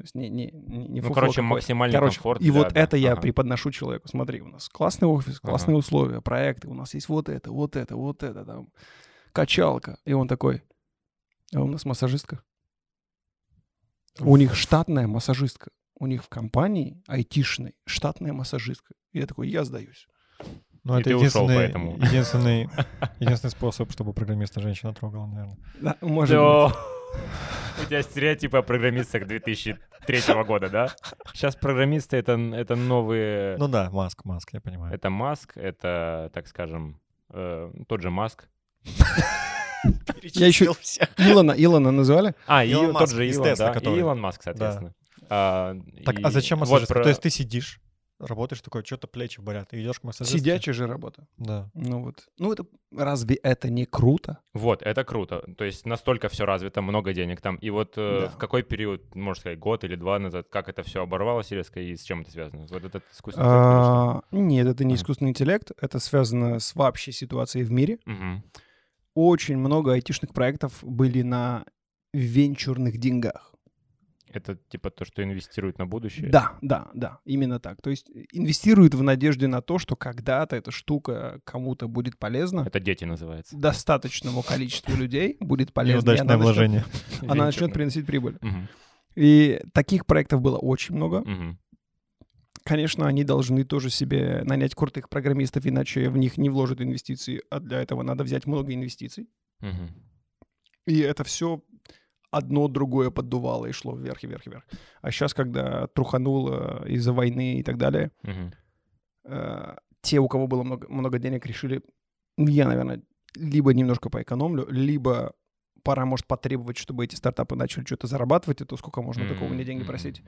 Speaker 3: То есть не, не, не, не
Speaker 2: ну,
Speaker 3: фуфло
Speaker 2: короче,
Speaker 3: какое-то.
Speaker 2: максимальный
Speaker 3: Короче,
Speaker 2: комфорт.
Speaker 3: и
Speaker 2: для-
Speaker 3: вот
Speaker 2: да.
Speaker 3: это я
Speaker 2: Ага.
Speaker 3: преподношу человеку. Смотри, у нас классный офис, классные
Speaker 2: Ага.
Speaker 3: условия, проекты, у нас есть вот это, вот это, вот это, там, качалка. И он такой, а у нас массажистка. У них штатная массажистка. У них в компании айтишной штатная массажистка. И я такой, я сдаюсь.
Speaker 1: Ну, это единственный,
Speaker 2: поэтому.
Speaker 1: единственный, единственный способ, чтобы программиста женщина трогала, наверное.
Speaker 3: Да, может быть.
Speaker 2: У тебя стереотипы о программистах 2003 года, да? Сейчас программисты это, это новые...
Speaker 1: Ну да, Маск, Маск, я понимаю.
Speaker 2: Это Маск, это, так скажем, э, тот же Маск.
Speaker 3: Я еще Илона, Илона называли?
Speaker 2: А,
Speaker 1: Илон
Speaker 2: тот же Илон, да, Илон Маск, соответственно. А,
Speaker 1: Так, а зачем
Speaker 2: вот
Speaker 1: То есть ты сидишь, работаешь такой, что-то плечи болят, и идешь к массажистке?
Speaker 3: Сидячая же работа.
Speaker 1: Да.
Speaker 3: Ну вот. Ну это разве это не круто?
Speaker 2: Вот, это круто. То есть настолько все развито, много денег там. И вот э,
Speaker 3: Да.
Speaker 2: в какой период, можно сказать, год или два назад, как это все оборвалось резко и с чем это связано? Вот этот искусственный интеллект?
Speaker 3: А, Нет, это не искусственный интеллект. Это связано с вообще ситуацией в мире. Очень много айтишных проектов были на венчурных деньгах.
Speaker 2: Это типа то, что инвестируют на будущее?
Speaker 3: Да, да, да, именно так. То есть инвестируют в надежде на то, что когда-то эта штука кому-то будет полезна,
Speaker 2: Это дети называется.
Speaker 3: достаточному количеству людей будет полезна. и
Speaker 1: Неудачное
Speaker 3: она начнет-
Speaker 1: вложение.
Speaker 3: Она начнет приносить прибыль. И таких проектов было очень много. Конечно, они должны тоже себе нанять крутых программистов, иначе в них не вложат инвестиции, а для этого надо взять много инвестиций. И это все одно другое поддувало и шло вверх и вверх и вверх. А сейчас, когда трухануло из-за войны и так далее,
Speaker 2: Мгм.
Speaker 3: э, те, у кого было много, много денег, решили, ну, я, наверное, либо немножко поэкономлю, либо пора, может, потребовать, чтобы эти стартапы начали что-то зарабатывать, а то сколько можно такого мне деньги просить.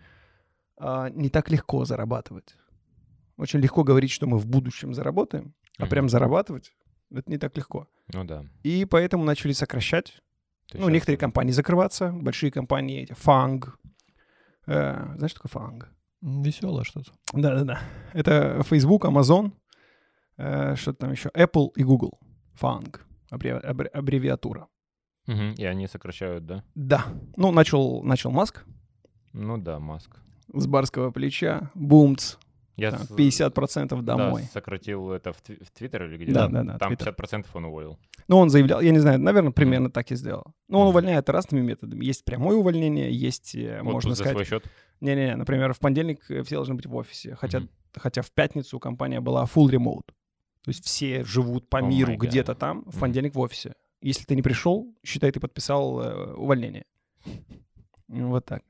Speaker 3: А, не так легко зарабатывать. Очень легко говорить, что мы в будущем заработаем, а
Speaker 2: Мгм.
Speaker 3: прям зарабатывать это не так легко.
Speaker 2: Ну да.
Speaker 3: И поэтому начали сокращать.
Speaker 2: То
Speaker 3: Ну, некоторые компании закрываться, большие компании, эти, фанг. Э, знаешь, что такое фанг?
Speaker 1: Веселое что-то.
Speaker 3: Да-да-да. Это Facebook, Amazon, э, что там еще, Apple и Google. Фанг. Аббреви- аббре- аббревиатура.
Speaker 2: Мгм. И они сокращают, да?
Speaker 3: Да. Ну, начал, начал Маск
Speaker 2: Ну да, Маск.
Speaker 3: с барского плеча. Бумц.
Speaker 2: Я
Speaker 3: там,
Speaker 2: с-
Speaker 3: 50%
Speaker 2: да,
Speaker 3: домой.
Speaker 2: сократил это в, в Твиттер или где?
Speaker 3: Да, да, да,
Speaker 2: Там
Speaker 3: Твиттер.
Speaker 2: 50% он уволил.
Speaker 3: Ну, он заявлял, я не знаю, наверное, примерно так и сделал. Но он увольняет разными методами. Есть прямое увольнение, есть, э,
Speaker 2: Вот
Speaker 3: можно
Speaker 2: тут за
Speaker 3: сказать...
Speaker 2: свой счет.
Speaker 3: Не-не-не, например, в понедельник э, все должны быть в офисе, хотя,
Speaker 2: Мгм.
Speaker 3: хотя в пятницу компания была full remote. То есть все живут по
Speaker 2: О
Speaker 3: миру где-то там, в понедельник в офисе. Если ты не пришел, считай, ты подписал э, увольнение. Вот так.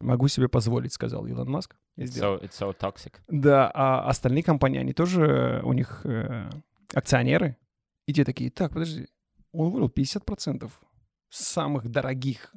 Speaker 3: Могу себе позволить, сказал Илон Маск. И сделал.
Speaker 2: So, it's so toxic.
Speaker 3: Да, а остальные компании, они тоже, у них э, акционеры. И те такие, так, подожди, он уволил 50% самых дорогих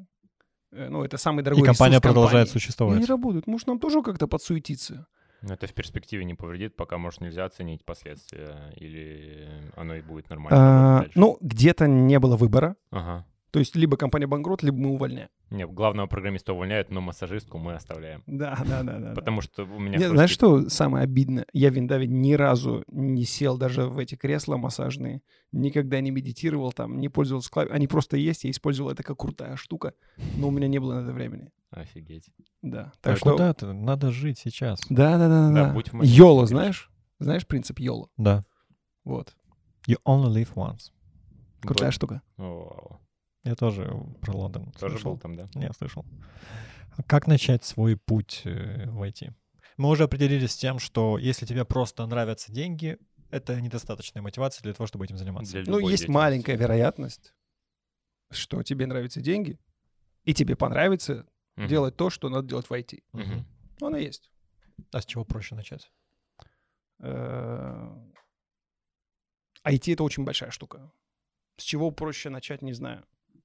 Speaker 3: Э, Ну, это самый
Speaker 1: И
Speaker 3: дорогой
Speaker 1: компания
Speaker 3: ресурс
Speaker 1: продолжает
Speaker 3: компании. И
Speaker 1: существовать.
Speaker 3: они работают. Может, нам тоже как-то подсуетиться?
Speaker 2: Но это в перспективе не повредит, пока, может, нельзя оценить последствия, или оно и будет нормально
Speaker 3: А, ну, где-то не было выбора.
Speaker 2: Ага.
Speaker 3: То есть либо компания банкрот, либо мы увольняем.
Speaker 2: Не, главного программиста увольняют, но массажистку мы оставляем.
Speaker 3: Да, да, да, да.
Speaker 2: Потому что у меня...
Speaker 3: Нет, знаешь, что самое обидное? Я в Виндаве ни разу не сел даже в эти кресла массажные, никогда не медитировал там, не пользовался клавиш. Они просто есть, я использовал это как крутая штука, но у меня не было на это времени.
Speaker 2: Офигеть.
Speaker 3: Да.
Speaker 1: Так
Speaker 3: Так что...
Speaker 1: куда ты? Надо жить сейчас.
Speaker 3: Да, да, да,
Speaker 2: Да,
Speaker 3: да.
Speaker 2: будь в как
Speaker 3: знаешь? Знаешь принцип Йоло?
Speaker 1: Да.
Speaker 3: Вот.
Speaker 1: You only live once.
Speaker 3: Крутая
Speaker 2: Б-
Speaker 3: штука.
Speaker 2: О,
Speaker 1: Я тоже про Лондон
Speaker 2: Тоже
Speaker 1: слышал.
Speaker 2: был там, да?
Speaker 1: Не, слышал. Как начать свой путь э, в IT? Мы уже определились с тем, что если тебе просто нравятся деньги, это недостаточная мотивация для того, чтобы этим заниматься.
Speaker 2: Для
Speaker 3: Ну, есть маленькая вероятность, что тебе нравятся деньги, и тебе понравится
Speaker 2: Мгм.
Speaker 3: делать то, что надо делать в IT.
Speaker 2: Мгм.
Speaker 3: Ну, Она есть.
Speaker 1: А с чего проще начать?
Speaker 3: Э, IT — это очень большая штука. С чего проще начать, не знаю.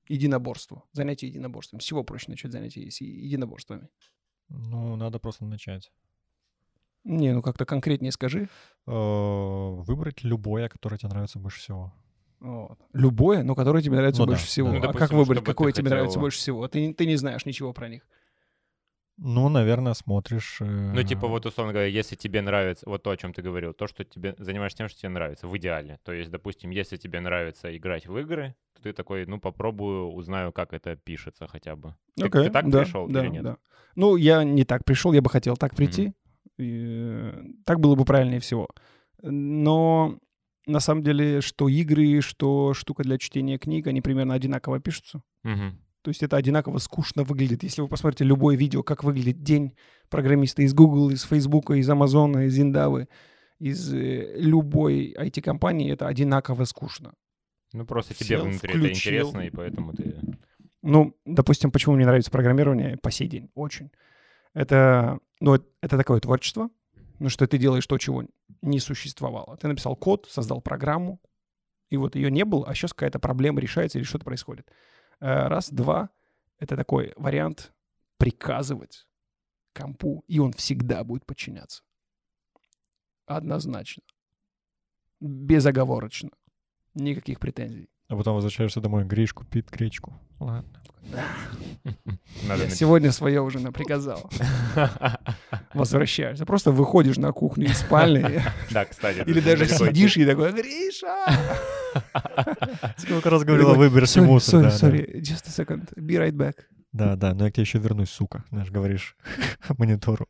Speaker 3: Единоборство. Занятие единоборством. С чего проще начать занятие с единоборствами?
Speaker 1: Ну, надо просто начать.
Speaker 3: Не, ну как-то конкретнее скажи.
Speaker 1: Э, Выбрать любое, которое тебе нравится больше всего.
Speaker 3: Вот. Любое, но которое тебе нравится
Speaker 1: Ну да,
Speaker 3: больше всего.
Speaker 1: да.
Speaker 2: Ну,
Speaker 3: а как
Speaker 2: допустим,
Speaker 3: выбрать, какое тебе нравится
Speaker 2: хотел-
Speaker 3: больше всего? Ты, не- ты не знаешь ничего про них.
Speaker 1: Ну, наверное, смотришь... э,
Speaker 2: Ну, типа, вот, условно говоря, если тебе нравится, вот то, о чем ты говорил, то, что тебе занимаешься тем, что тебе нравится, в идеале. То есть, допустим, если тебе нравится играть в игры, то ты такой, ну, попробую, узнаю, как это пишется хотя бы. Ты,
Speaker 3: Окей,
Speaker 2: ты так
Speaker 3: да,
Speaker 2: пришел
Speaker 3: да,
Speaker 2: или нет?
Speaker 3: да. Ну, я не так пришел, я бы хотел так прийти. И, э, так было бы правильнее всего. Но на самом деле, что игры, что штука для чтения книг, они примерно одинаково пишутся.
Speaker 2: Мгм.
Speaker 3: То есть это одинаково скучно выглядит. Если вы посмотрите любое видео, как выглядит день программиста из Google, из Facebook, из Amazon, из Индавы, из э, любой IT-компании, это одинаково скучно.
Speaker 2: Ну, просто тебе
Speaker 3: Сел,
Speaker 2: внутри это
Speaker 3: включил.
Speaker 2: интересно, и поэтому ты...
Speaker 3: Ну, допустим, почему мне нравится программирование по сей день? Очень. Это, ну, это- это такое творчество, ну, что ты делаешь то, чего не существовало. Ты написал код, создал программу, и вот ее не было, а сейчас какая-то проблема решается или что-то происходит. Э, Раз, два, это такой вариант приказывать компу, и он всегда будет подчиняться. Однозначно. Безоговорочно. Никаких претензий.
Speaker 1: А потом возвращаешься домой, гречь купить гречку. Ладно.
Speaker 2: Надо
Speaker 3: Я сегодня свое уже наприказал. Возвращаешься. Просто выходишь на кухню из спальни
Speaker 2: Да, кстати.
Speaker 3: или даже сидишь и такой, Гриша!
Speaker 1: Сколько раз говорила,
Speaker 3: Sorry,
Speaker 1: мусор.
Speaker 3: sorry,
Speaker 1: да, да.
Speaker 3: sorry, just a second, be right back.
Speaker 1: Да, да, но я к тебе еще вернусь, сука, знаешь, говоришь монитору.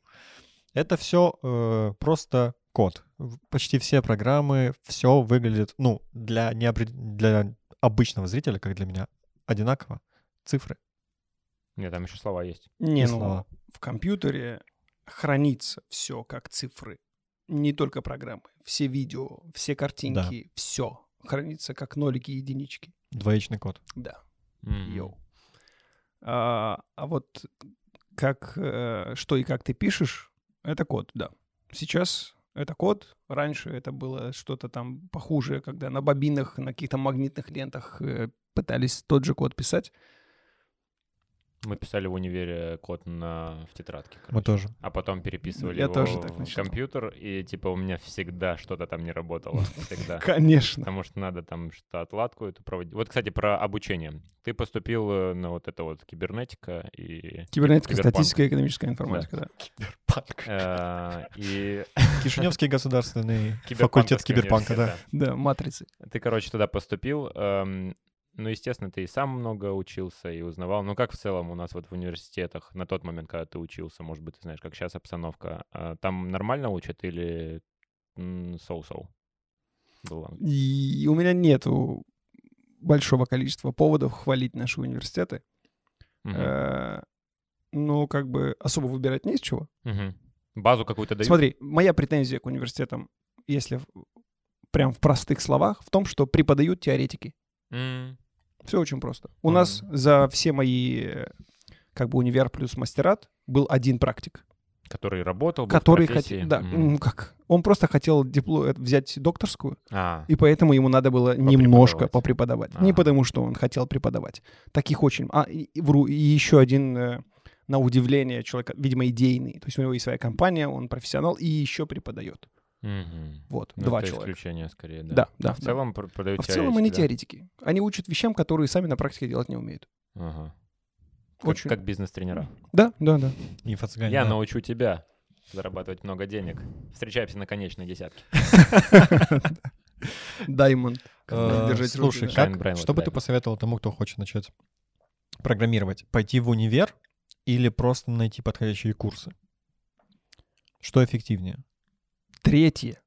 Speaker 1: Это все просто код. Почти все программы, все выглядит, ну, для, неопред- для обычного зрителя, как для меня, одинаково. Цифры.
Speaker 2: Нет, там еще слова есть.
Speaker 3: Не,
Speaker 1: И
Speaker 3: ну,
Speaker 1: слова.
Speaker 3: в компьютере хранится все как цифры. Не только программы. Все видео, все картинки, все хранится как нолики и единички.
Speaker 1: Двоичный код.
Speaker 3: Да. Йоу. А, а вот как, э, что и как ты пишешь, это код, да. Сейчас это код. Раньше это было что-то там похуже, когда на бобинах, на каких-то магнитных лентах э, пытались тот же код писать.
Speaker 2: Мы писали в универе код на, в тетрадке.
Speaker 1: Мы
Speaker 2: короче.
Speaker 1: тоже.
Speaker 2: А потом переписывали
Speaker 3: Я
Speaker 2: его
Speaker 3: тоже так
Speaker 2: в
Speaker 3: начинал.
Speaker 2: компьютер, и типа у меня всегда что-то там не работало. Всегда.
Speaker 3: Конечно.
Speaker 2: Потому что надо там что-то отладку эту проводить. Вот, кстати, про обучение. Ты поступил э, на вот это вот кибернетика и...
Speaker 3: Кибернетика, статистика и экономическая информатика, да.
Speaker 1: Киберпанк.
Speaker 2: э, И
Speaker 1: Кишиневский государственный факультет киберпанка, да.
Speaker 3: Да, матрицы.
Speaker 2: Ты, короче, туда поступил. Ну, естественно, ты и сам много учился и узнавал. Ну, как в целом у нас вот в университетах на тот момент, когда ты учился, может быть, ты знаешь, как сейчас обстановка, а, там нормально учат или соу-соу? Было.
Speaker 3: И у меня нету большого количества поводов хвалить наши университеты. Э, Ну, как бы особо выбирать не из чего.
Speaker 2: Базу какую-то дают?
Speaker 3: Смотри, моя претензия к университетам, если в- прям в простых словах, в том, что преподают теоретики. Все очень просто. У нас за все мои как бы универ плюс мастерат был один практик.
Speaker 2: Который работал, был
Speaker 3: который хотел... Да,
Speaker 2: Мгм.
Speaker 3: ну как? Он просто хотел дипло... э, взять докторскую,
Speaker 2: А,
Speaker 3: и поэтому ему надо было немножко
Speaker 2: Попреподавать.
Speaker 3: попреподавать. Не потому, что он хотел преподавать. Таких очень... А, и, вру, и еще один, э, на удивление, человек, видимо, идейный. То есть у него есть своя компания, он профессионал и еще преподает.
Speaker 2: Мгм.
Speaker 3: Вот,
Speaker 2: Ну,
Speaker 3: два
Speaker 2: это
Speaker 3: человека.
Speaker 2: исключение скорее, да.
Speaker 3: Да, да,
Speaker 2: А в
Speaker 3: да.
Speaker 2: целом пр- продают
Speaker 3: А в целом они
Speaker 2: теоретики,
Speaker 3: теоретики. Они учат вещам, которые сами на практике делать не умеют.
Speaker 2: да? Ага. Как,
Speaker 3: Очень.
Speaker 2: как бизнес-тренера.
Speaker 3: Да, да, да.
Speaker 1: Инфо-цыгане,
Speaker 2: Я
Speaker 1: да.
Speaker 2: научу тебя зарабатывать много денег. Встречаемся на конечной десятке.
Speaker 3: Даймонд.
Speaker 1: Э,
Speaker 3: Держать руки,
Speaker 1: Слушай,
Speaker 3: да.
Speaker 1: Как, что бы ты посоветовал тому, кто хочет начать программировать? Пойти в универ или просто найти подходящие курсы? Что эффективнее?
Speaker 3: Третье.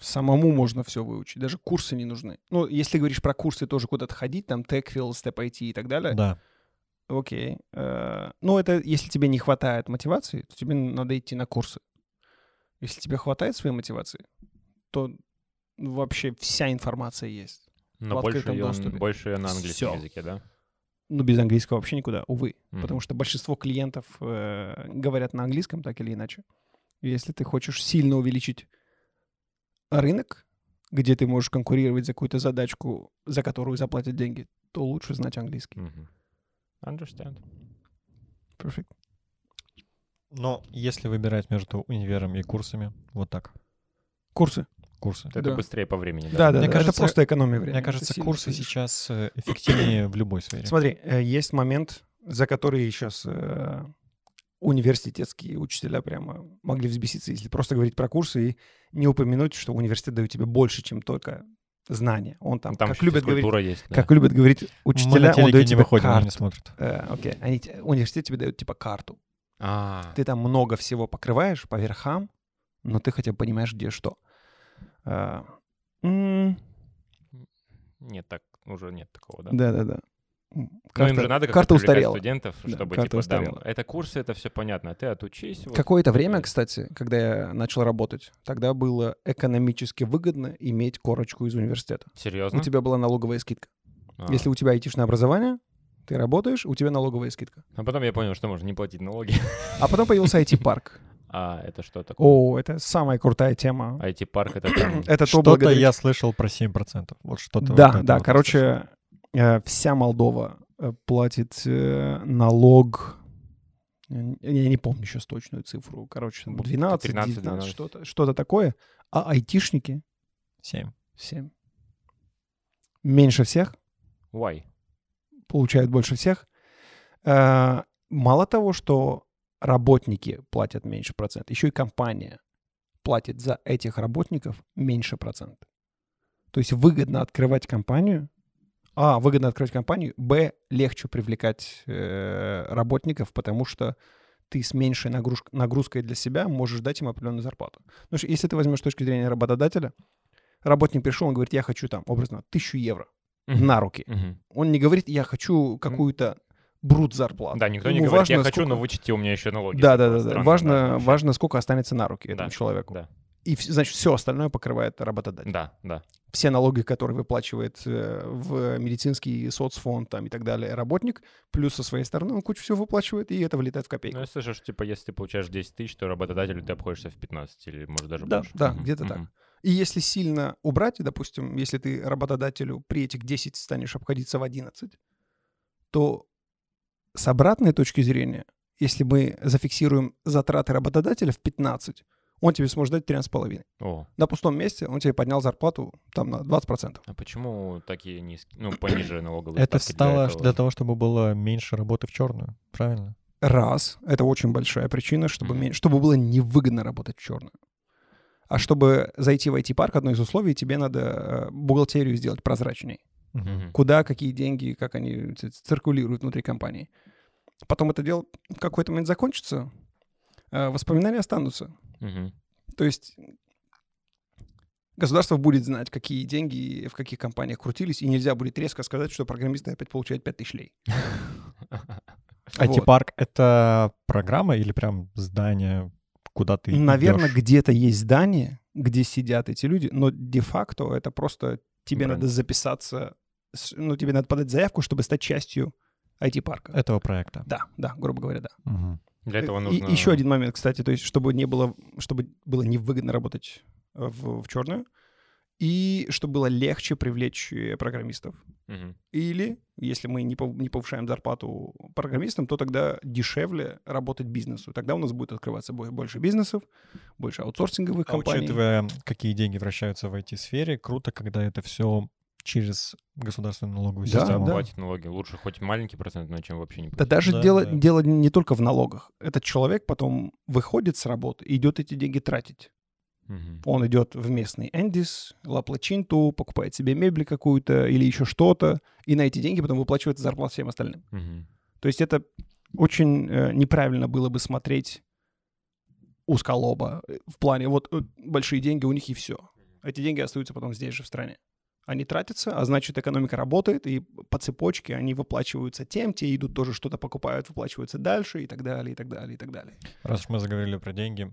Speaker 3: Самому можно все выучить. Даже курсы не нужны. Ну, если говоришь про курсы, тоже куда-то ходить, там TechField, Step IT и так далее.
Speaker 1: Да.
Speaker 3: Окей. Э, Ну, это если тебе не хватает мотивации, то тебе надо идти на курсы. Если тебе хватает своей мотивации, то вообще вся информация есть.
Speaker 2: Но больше ее,
Speaker 3: доступе.
Speaker 2: больше её на английском
Speaker 3: Всё.
Speaker 2: языке, да?
Speaker 3: Ну, без английского вообще никуда, увы.
Speaker 2: Мгм.
Speaker 3: Потому что большинство клиентов э, говорят на английском, так или иначе. Если ты хочешь сильно увеличить рынок, где ты можешь конкурировать за какую-то задачку, за которую заплатят деньги, то лучше знать английский.
Speaker 2: Мгм. Understand.
Speaker 3: Perfect.
Speaker 1: Но если выбирать между универом и курсами, вот так.
Speaker 3: Курсы.
Speaker 1: Курсы.
Speaker 2: Это
Speaker 3: Да.
Speaker 2: быстрее по времени, да?
Speaker 3: Да, да,
Speaker 1: Мне
Speaker 3: да.
Speaker 1: кажется-
Speaker 3: это просто экономия времени.
Speaker 1: Мне кажется, курсы
Speaker 3: сидишь.
Speaker 1: сейчас э, эффективнее в любой сфере.
Speaker 3: Смотри, э, есть момент, за который сейчас университетские учителя прямо могли взбеситься, если просто говорить про курсы и не упомянуть, что университет дает тебе больше, чем только знания. Он там,
Speaker 2: Там
Speaker 3: как любят говорить,
Speaker 2: есть. да.
Speaker 3: как любят говорить учителя, он дает
Speaker 1: не
Speaker 3: тебе
Speaker 1: выходим, они не
Speaker 3: карту.
Speaker 1: смотрят.
Speaker 3: Э, Окей, они те- университет тебе дает типа карту.
Speaker 2: А,
Speaker 3: Ты там много всего покрываешь по верхам, но ты хотя бы понимаешь, где что. А, м,
Speaker 2: нет, так, уже нет такого, да?
Speaker 3: Да-да-да.
Speaker 2: Ну, им
Speaker 3: карта-
Speaker 2: же надо
Speaker 3: карта устарела.
Speaker 2: студентов,
Speaker 3: Да,
Speaker 2: чтобы,
Speaker 3: карта
Speaker 2: типа, да,
Speaker 3: устарела.
Speaker 2: это курсы, это все понятно, а ты отучись. вот.
Speaker 3: Какое-то время, кстати, когда я начал работать, тогда было экономически выгодно иметь корочку из университета.
Speaker 2: Серьезно?
Speaker 3: У тебя была налоговая скидка.
Speaker 2: А.
Speaker 3: Если у тебя айтишное образование, ты работаешь, у тебя налоговая скидка.
Speaker 2: А потом я понял, что можно не платить налоги.
Speaker 3: А потом появился IT-парк.
Speaker 2: А это что такое?
Speaker 3: О, это самая крутая тема.
Speaker 2: IT-парк это там...
Speaker 3: Это то,
Speaker 1: Что-то
Speaker 3: благодаря
Speaker 1: я слышал про 7%. Вот что-то.
Speaker 3: Да,
Speaker 1: вот
Speaker 3: да,
Speaker 1: вот
Speaker 3: короче, вся Молдова э, платит э, налог. Я не- помню сейчас точную цифру. Короче, там 12,
Speaker 2: 13,
Speaker 3: 19,
Speaker 2: 12.
Speaker 3: что-то, что-то такое. А айтишники
Speaker 1: 7.
Speaker 3: 7. Меньше всех,
Speaker 2: Why?
Speaker 3: получают больше всех. Э, Мало того, что работники платят меньше процент, еще и компания платит за этих работников меньше процент. То есть выгодно открывать компанию. А, выгодно открывать компанию. Б, легче привлекать э, работников, потому что ты с меньшей нагруз- нагрузкой для себя можешь дать им определенную зарплату. Что если ты возьмешь с точки зрения работодателя, работник пришел, он говорит, я хочу там, образно, тысячу евро
Speaker 2: Мгм.
Speaker 3: на руки.
Speaker 2: Мгм.
Speaker 3: Он не говорит, я хочу какую-то брут зарплату.
Speaker 2: Да, никто не
Speaker 3: Ему
Speaker 2: говорит, я
Speaker 3: важно,
Speaker 2: хочу,
Speaker 3: сколько-
Speaker 2: но вычти у меня еще налоги.
Speaker 3: Да, да, да, да. Важно,
Speaker 2: вообще.
Speaker 3: важно, сколько останется на руки этому
Speaker 2: Да,
Speaker 3: человеку.
Speaker 2: Да,
Speaker 3: И, значит, все остальное покрывает работодатель.
Speaker 2: да, да.
Speaker 3: Все налоги, которые выплачивает э, в медицинский соцфонд там, и так далее работник, плюс со своей стороны он кучу всего выплачивает, и это вылетает в копейку.
Speaker 2: Ну, я слышу, что, типа, если ты получаешь 10 тысяч, то работодателю ты обходишься в 15 или, может, даже
Speaker 3: Да,
Speaker 2: больше.
Speaker 3: да,
Speaker 2: Мгм,
Speaker 3: где-то так. И если сильно убрать, допустим, если ты работодателю при этих 10 станешь обходиться в 11, то с обратной точки зрения, если мы зафиксируем затраты работодателя в 15, он тебе сможет дать 13,5.
Speaker 2: О,
Speaker 3: На пустом месте он тебе поднял зарплату там на 20%.
Speaker 2: а почему такие низкие, ну, пониже налоговые
Speaker 1: Это
Speaker 2: ставки для
Speaker 1: стало
Speaker 2: этого?
Speaker 1: для того, чтобы было меньше работы в черную. Правильно?
Speaker 3: Раз, это очень большая причина, чтобы,
Speaker 2: Мгм.
Speaker 3: мен- чтобы было невыгодно работать в черную. А чтобы зайти в IT-парк, одно из условий, тебе надо э, бухгалтерию сделать прозрачней.
Speaker 1: Мгм.
Speaker 3: куда какие деньги, как они циркулируют внутри компании. Потом это дело в какой-то момент закончится, а воспоминания останутся. То есть государство будет знать, какие деньги в каких компаниях крутились, и нельзя будет резко сказать, что программисты опять получают 5000 лей.
Speaker 1: IT-парк — это программа или прям здание, куда ты
Speaker 3: Наверное, где-то есть здание, где сидят эти люди, но де-факто это просто тебе надо записаться, ну, тебе надо подать заявку, чтобы стать частью IT-парка.
Speaker 1: Этого проекта.
Speaker 3: Да, да, грубо говоря, да.
Speaker 1: Мгм.
Speaker 2: Для этого
Speaker 3: И
Speaker 2: нужно...
Speaker 3: еще один момент, кстати, то есть, чтобы не было, чтобы было невыгодно работать в, в черную, и чтобы было легче привлечь э, программистов.
Speaker 2: Мгм.
Speaker 3: Или, если мы не, пов- не повышаем зарплату программистам, то тогда дешевле работать бизнесу. Тогда у нас будет открываться бо- больше бизнесов, больше аутсорсинговых
Speaker 1: А
Speaker 3: компаний.
Speaker 1: учитывая, какие деньги вращаются в IT-сфере, круто, когда это все через государственную налоговую
Speaker 3: Да,
Speaker 1: систему.
Speaker 3: да.
Speaker 2: Платить налоги. Лучше хоть маленький процент, но чем вообще не
Speaker 3: Да
Speaker 2: платить.
Speaker 3: даже
Speaker 1: Да,
Speaker 3: дело,
Speaker 1: да.
Speaker 3: дело не только в налогах. Этот человек потом выходит с работы и идет эти деньги тратить.
Speaker 2: Мгм.
Speaker 3: Он идет в местный Эндис, Ла Плачинту, покупает себе мебель какую-то или еще что-то, и на эти деньги потом выплачивает зарплату всем остальным.
Speaker 2: Мгм.
Speaker 3: То есть это очень э, неправильно было бы смотреть узколоба э, в плане вот э, большие деньги у них и все. Эти деньги остаются потом здесь же в стране. Они тратятся, а значит экономика работает, и по цепочке они выплачиваются тем, те идут тоже что-то покупают, выплачиваются дальше и так далее, и так далее, и так далее.
Speaker 1: Раз уж мы заговорили про деньги,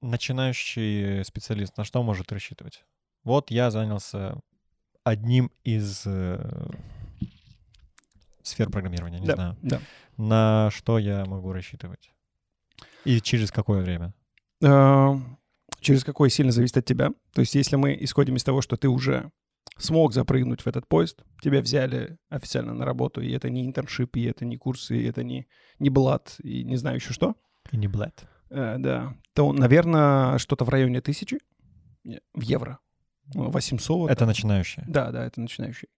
Speaker 1: начинающий специалист на что может рассчитывать? Вот я занялся одним из э, сфер программирования, не
Speaker 3: да,
Speaker 1: знаю.
Speaker 3: да.
Speaker 1: На что я могу рассчитывать? И через какое время?
Speaker 3: Э, через какой сильно зависит от тебя. То есть если мы исходим из того, что ты уже смог запрыгнуть в этот поезд, тебя взяли официально на работу, и это не интерншип, и это не курсы, и это не, не блат, и не знаю еще что,
Speaker 1: И не блат.
Speaker 3: э, да, то, наверное, что-то в районе тысячи в евро. Ну, 800.
Speaker 1: Это начинающие.
Speaker 3: Да, да, это начинающий.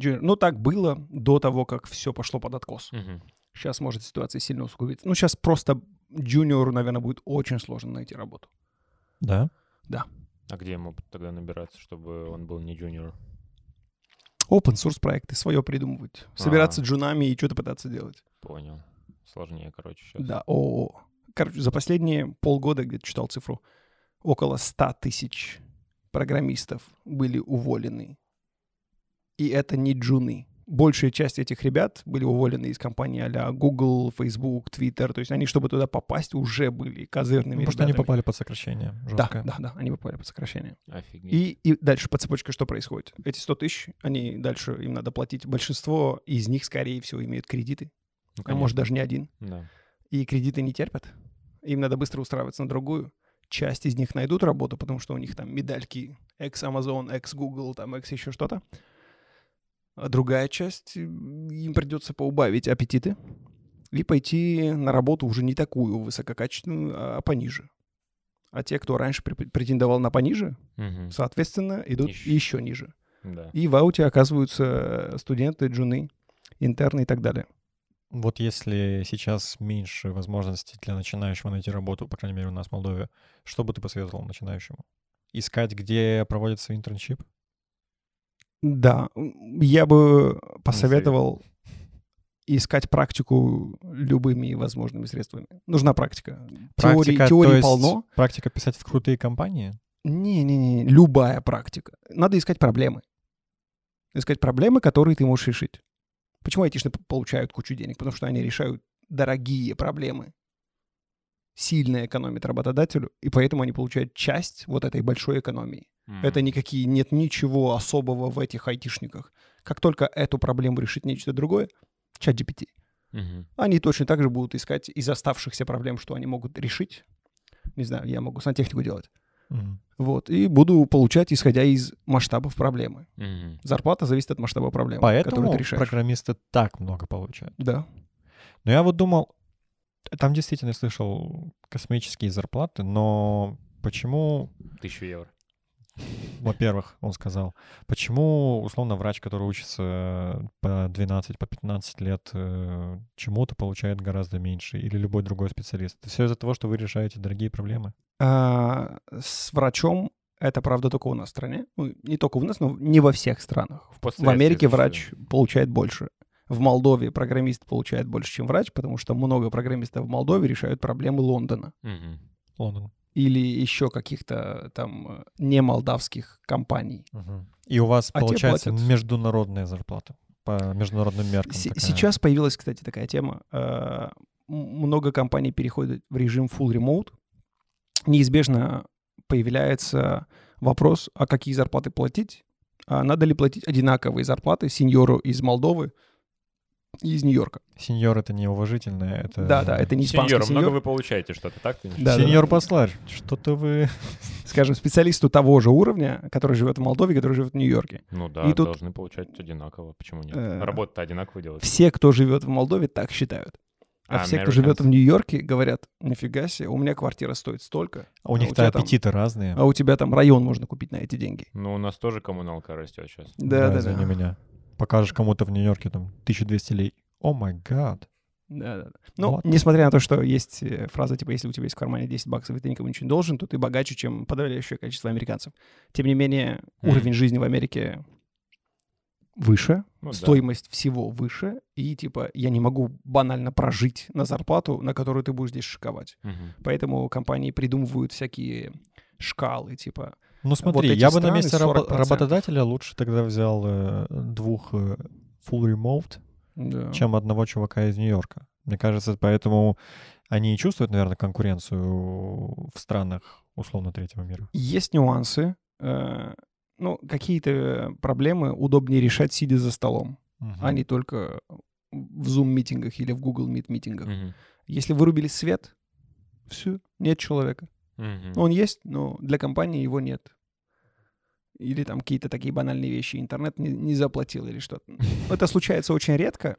Speaker 3: Junior. Ну, так было до того, как все пошло под откос.
Speaker 2: Мгм.
Speaker 3: Сейчас может ситуация сильно усугубиться. Ну, сейчас просто джуниору, наверное, будет очень сложно найти работу.
Speaker 1: Да?
Speaker 2: А где ему тогда набираться, чтобы он был не джуниор?
Speaker 3: Open source проекты, свое придумывать. Собираться джунами и что-то пытаться делать.
Speaker 2: Понял. Сложнее, короче, сейчас.
Speaker 3: Да, о, Короче, за последние полгода, где-то читал цифру, около 100 тысяч программистов были уволены. И это не джуны. Большая часть этих ребят были уволены из компаний а Google, Facebook, Twitter. То есть они, чтобы туда попасть, уже были козырными
Speaker 1: Потому что они
Speaker 3: ребятами.
Speaker 1: попали под сокращение
Speaker 3: Да,
Speaker 1: жесткое.
Speaker 3: да, да, они попали под сокращение.
Speaker 2: Офигеть.
Speaker 3: И, и дальше по цепочке что происходит? Эти 100 тысяч, они дальше им надо платить. Большинство из них, скорее всего, имеют кредиты,
Speaker 2: Ну,
Speaker 3: а может даже не один.
Speaker 2: Да.
Speaker 3: И кредиты не терпят. Им надо быстро устраиваться на другую. Часть из них найдут работу, потому что у них там медальки ex-Amazon, ex-Google, там ex еще что-то. А другая часть, э, им придется поубавить аппетиты и пойти на работу уже не такую высококачественную, а пониже. А те, кто раньше пре- претендовал на пониже,
Speaker 2: Мгм.
Speaker 3: соответственно, идут
Speaker 2: Ещё.
Speaker 3: еще ниже.
Speaker 2: Да.
Speaker 3: И в ауте оказываются студенты, джуны, интерны и так далее.
Speaker 1: Вот если сейчас меньше возможностей для начинающего найти работу, по крайней мере, у нас в Молдове, что бы ты посоветовал начинающему? Искать, где проводится интерншип?
Speaker 3: Да, я бы посоветовал искать практику любыми возможными средствами. Нужна практика. теории,
Speaker 1: Практика,
Speaker 3: теории
Speaker 1: есть
Speaker 3: полно.
Speaker 1: практика писать в крутые компании?
Speaker 3: Не-не-не, любая практика. Надо искать проблемы. Искать проблемы, которые ты можешь решить. Почему айтишны получают кучу денег? Потому что они решают дорогие проблемы. Сильно экономят работодателю, и поэтому они получают часть вот этой большой экономии. Это никакие, нет ничего особого в этих айтишниках. Как только эту проблему решит нечто другое, чат GPT, они точно так же будут искать из оставшихся проблем, что они могут решить. Не знаю, я могу сантехнику делать. Вот, и буду получать, исходя из масштабов проблемы. Зарплата зависит от масштаба проблемы, которую
Speaker 1: Поэтому
Speaker 3: ты решаешь.
Speaker 1: программисты так много получают.
Speaker 3: Да.
Speaker 1: Но я вот думал, там действительно слышал космические зарплаты, но почему,
Speaker 2: Тысячу евро.
Speaker 1: Во-первых, он сказал, почему, условно, врач, который учится по 12, по 15 лет э, чему-то, получает гораздо меньше, или любой другой специалист? Все из-за того, что вы решаете дорогие проблемы?
Speaker 3: А, с врачом это правда только у нас в стране. Ну, не только у нас, но не во всех странах. В
Speaker 2: Впоследствии
Speaker 3: Америке врач получает больше. В Молдове программист получает больше, чем врач, потому что много программистов в Молдове решают проблемы Лондона
Speaker 2: Мгм.
Speaker 1: Лондон.
Speaker 3: Или еще каких-то там э, не молдавских компаний.
Speaker 1: И у вас
Speaker 3: А
Speaker 1: получается международная зарплата по международным меркам.
Speaker 3: Се-
Speaker 1: такая.
Speaker 3: Сейчас появилась, кстати, такая тема. Э, Много компаний переходят в режим full remote. Неизбежно появляется вопрос, а какие зарплаты платить? А надо ли платить одинаковые зарплаты сеньору из Молдовы из Нью-Йорка.
Speaker 1: Сеньор это неуважительное, это...
Speaker 3: Да, да, это не испанский
Speaker 2: Сеньор, много
Speaker 3: сеньор.
Speaker 2: вы получаете что-то, так? ты не
Speaker 3: Да, да,
Speaker 1: Сеньор
Speaker 3: да.
Speaker 1: посларь, что-то вы...
Speaker 3: Скажем, специалисту того же уровня, который живет в Молдове, который живет в Нью-Йорке.
Speaker 2: Ну да,
Speaker 3: И тут-
Speaker 2: должны получать одинаково. Почему нет?
Speaker 3: Э,
Speaker 2: Работа-то одинаково делать.
Speaker 3: Все, кто живет в Молдове, так считают. А, все, кто живет в. Нью-Йорке, говорят, нифига себе, у меня квартира стоит столько,
Speaker 1: А у
Speaker 3: А у
Speaker 1: них-то
Speaker 3: там-
Speaker 1: аппетиты разные.
Speaker 3: а у тебя там район можно купить на эти деньги.
Speaker 2: Ну, у нас тоже коммуналка растет сейчас.
Speaker 3: Да, да,
Speaker 1: извини
Speaker 3: да.
Speaker 1: меня. Покажешь кому-то в Нью-Йорке там 1200 лей. О май гад.
Speaker 3: Да, да, да. Ну,
Speaker 1: Вот.
Speaker 3: несмотря на то, что есть э, фраза типа, если у тебя есть в кармане 10 баксов, и ты никому ничего не должен, то ты богаче, чем подавляющее количество американцев. Тем не менее,
Speaker 2: Мгм.
Speaker 3: уровень жизни в Америке выше,
Speaker 2: Ну да.
Speaker 3: стоимость всего выше, и типа я не могу банально прожить на зарплату, на которую ты будешь здесь шиковать.
Speaker 2: Мгм.
Speaker 3: Поэтому компании придумывают всякие шкалы, типа
Speaker 1: Ну смотри,
Speaker 3: эти
Speaker 1: я бы на месте
Speaker 3: 40%.
Speaker 1: работодателя лучше тогда взял э, двух э, full remote,
Speaker 3: да.
Speaker 1: чем одного чувака из Нью-Йорка. Мне кажется, поэтому они и чувствуют, наверное, конкуренцию в странах условно третьего мира.
Speaker 3: Есть нюансы. э, ну, какие-то проблемы удобнее решать, сидя за столом,
Speaker 1: Мгм.
Speaker 3: а не только в Zoom-митингах или в Google Meet-митингах.
Speaker 2: Мгм.
Speaker 3: Если вырубили свет, все, нет человека.
Speaker 2: Мгм.
Speaker 3: Он есть, но для компании его нет. Или там какие-то такие банальные вещи. Интернет не, не заплатил или что-то. Это случается очень редко.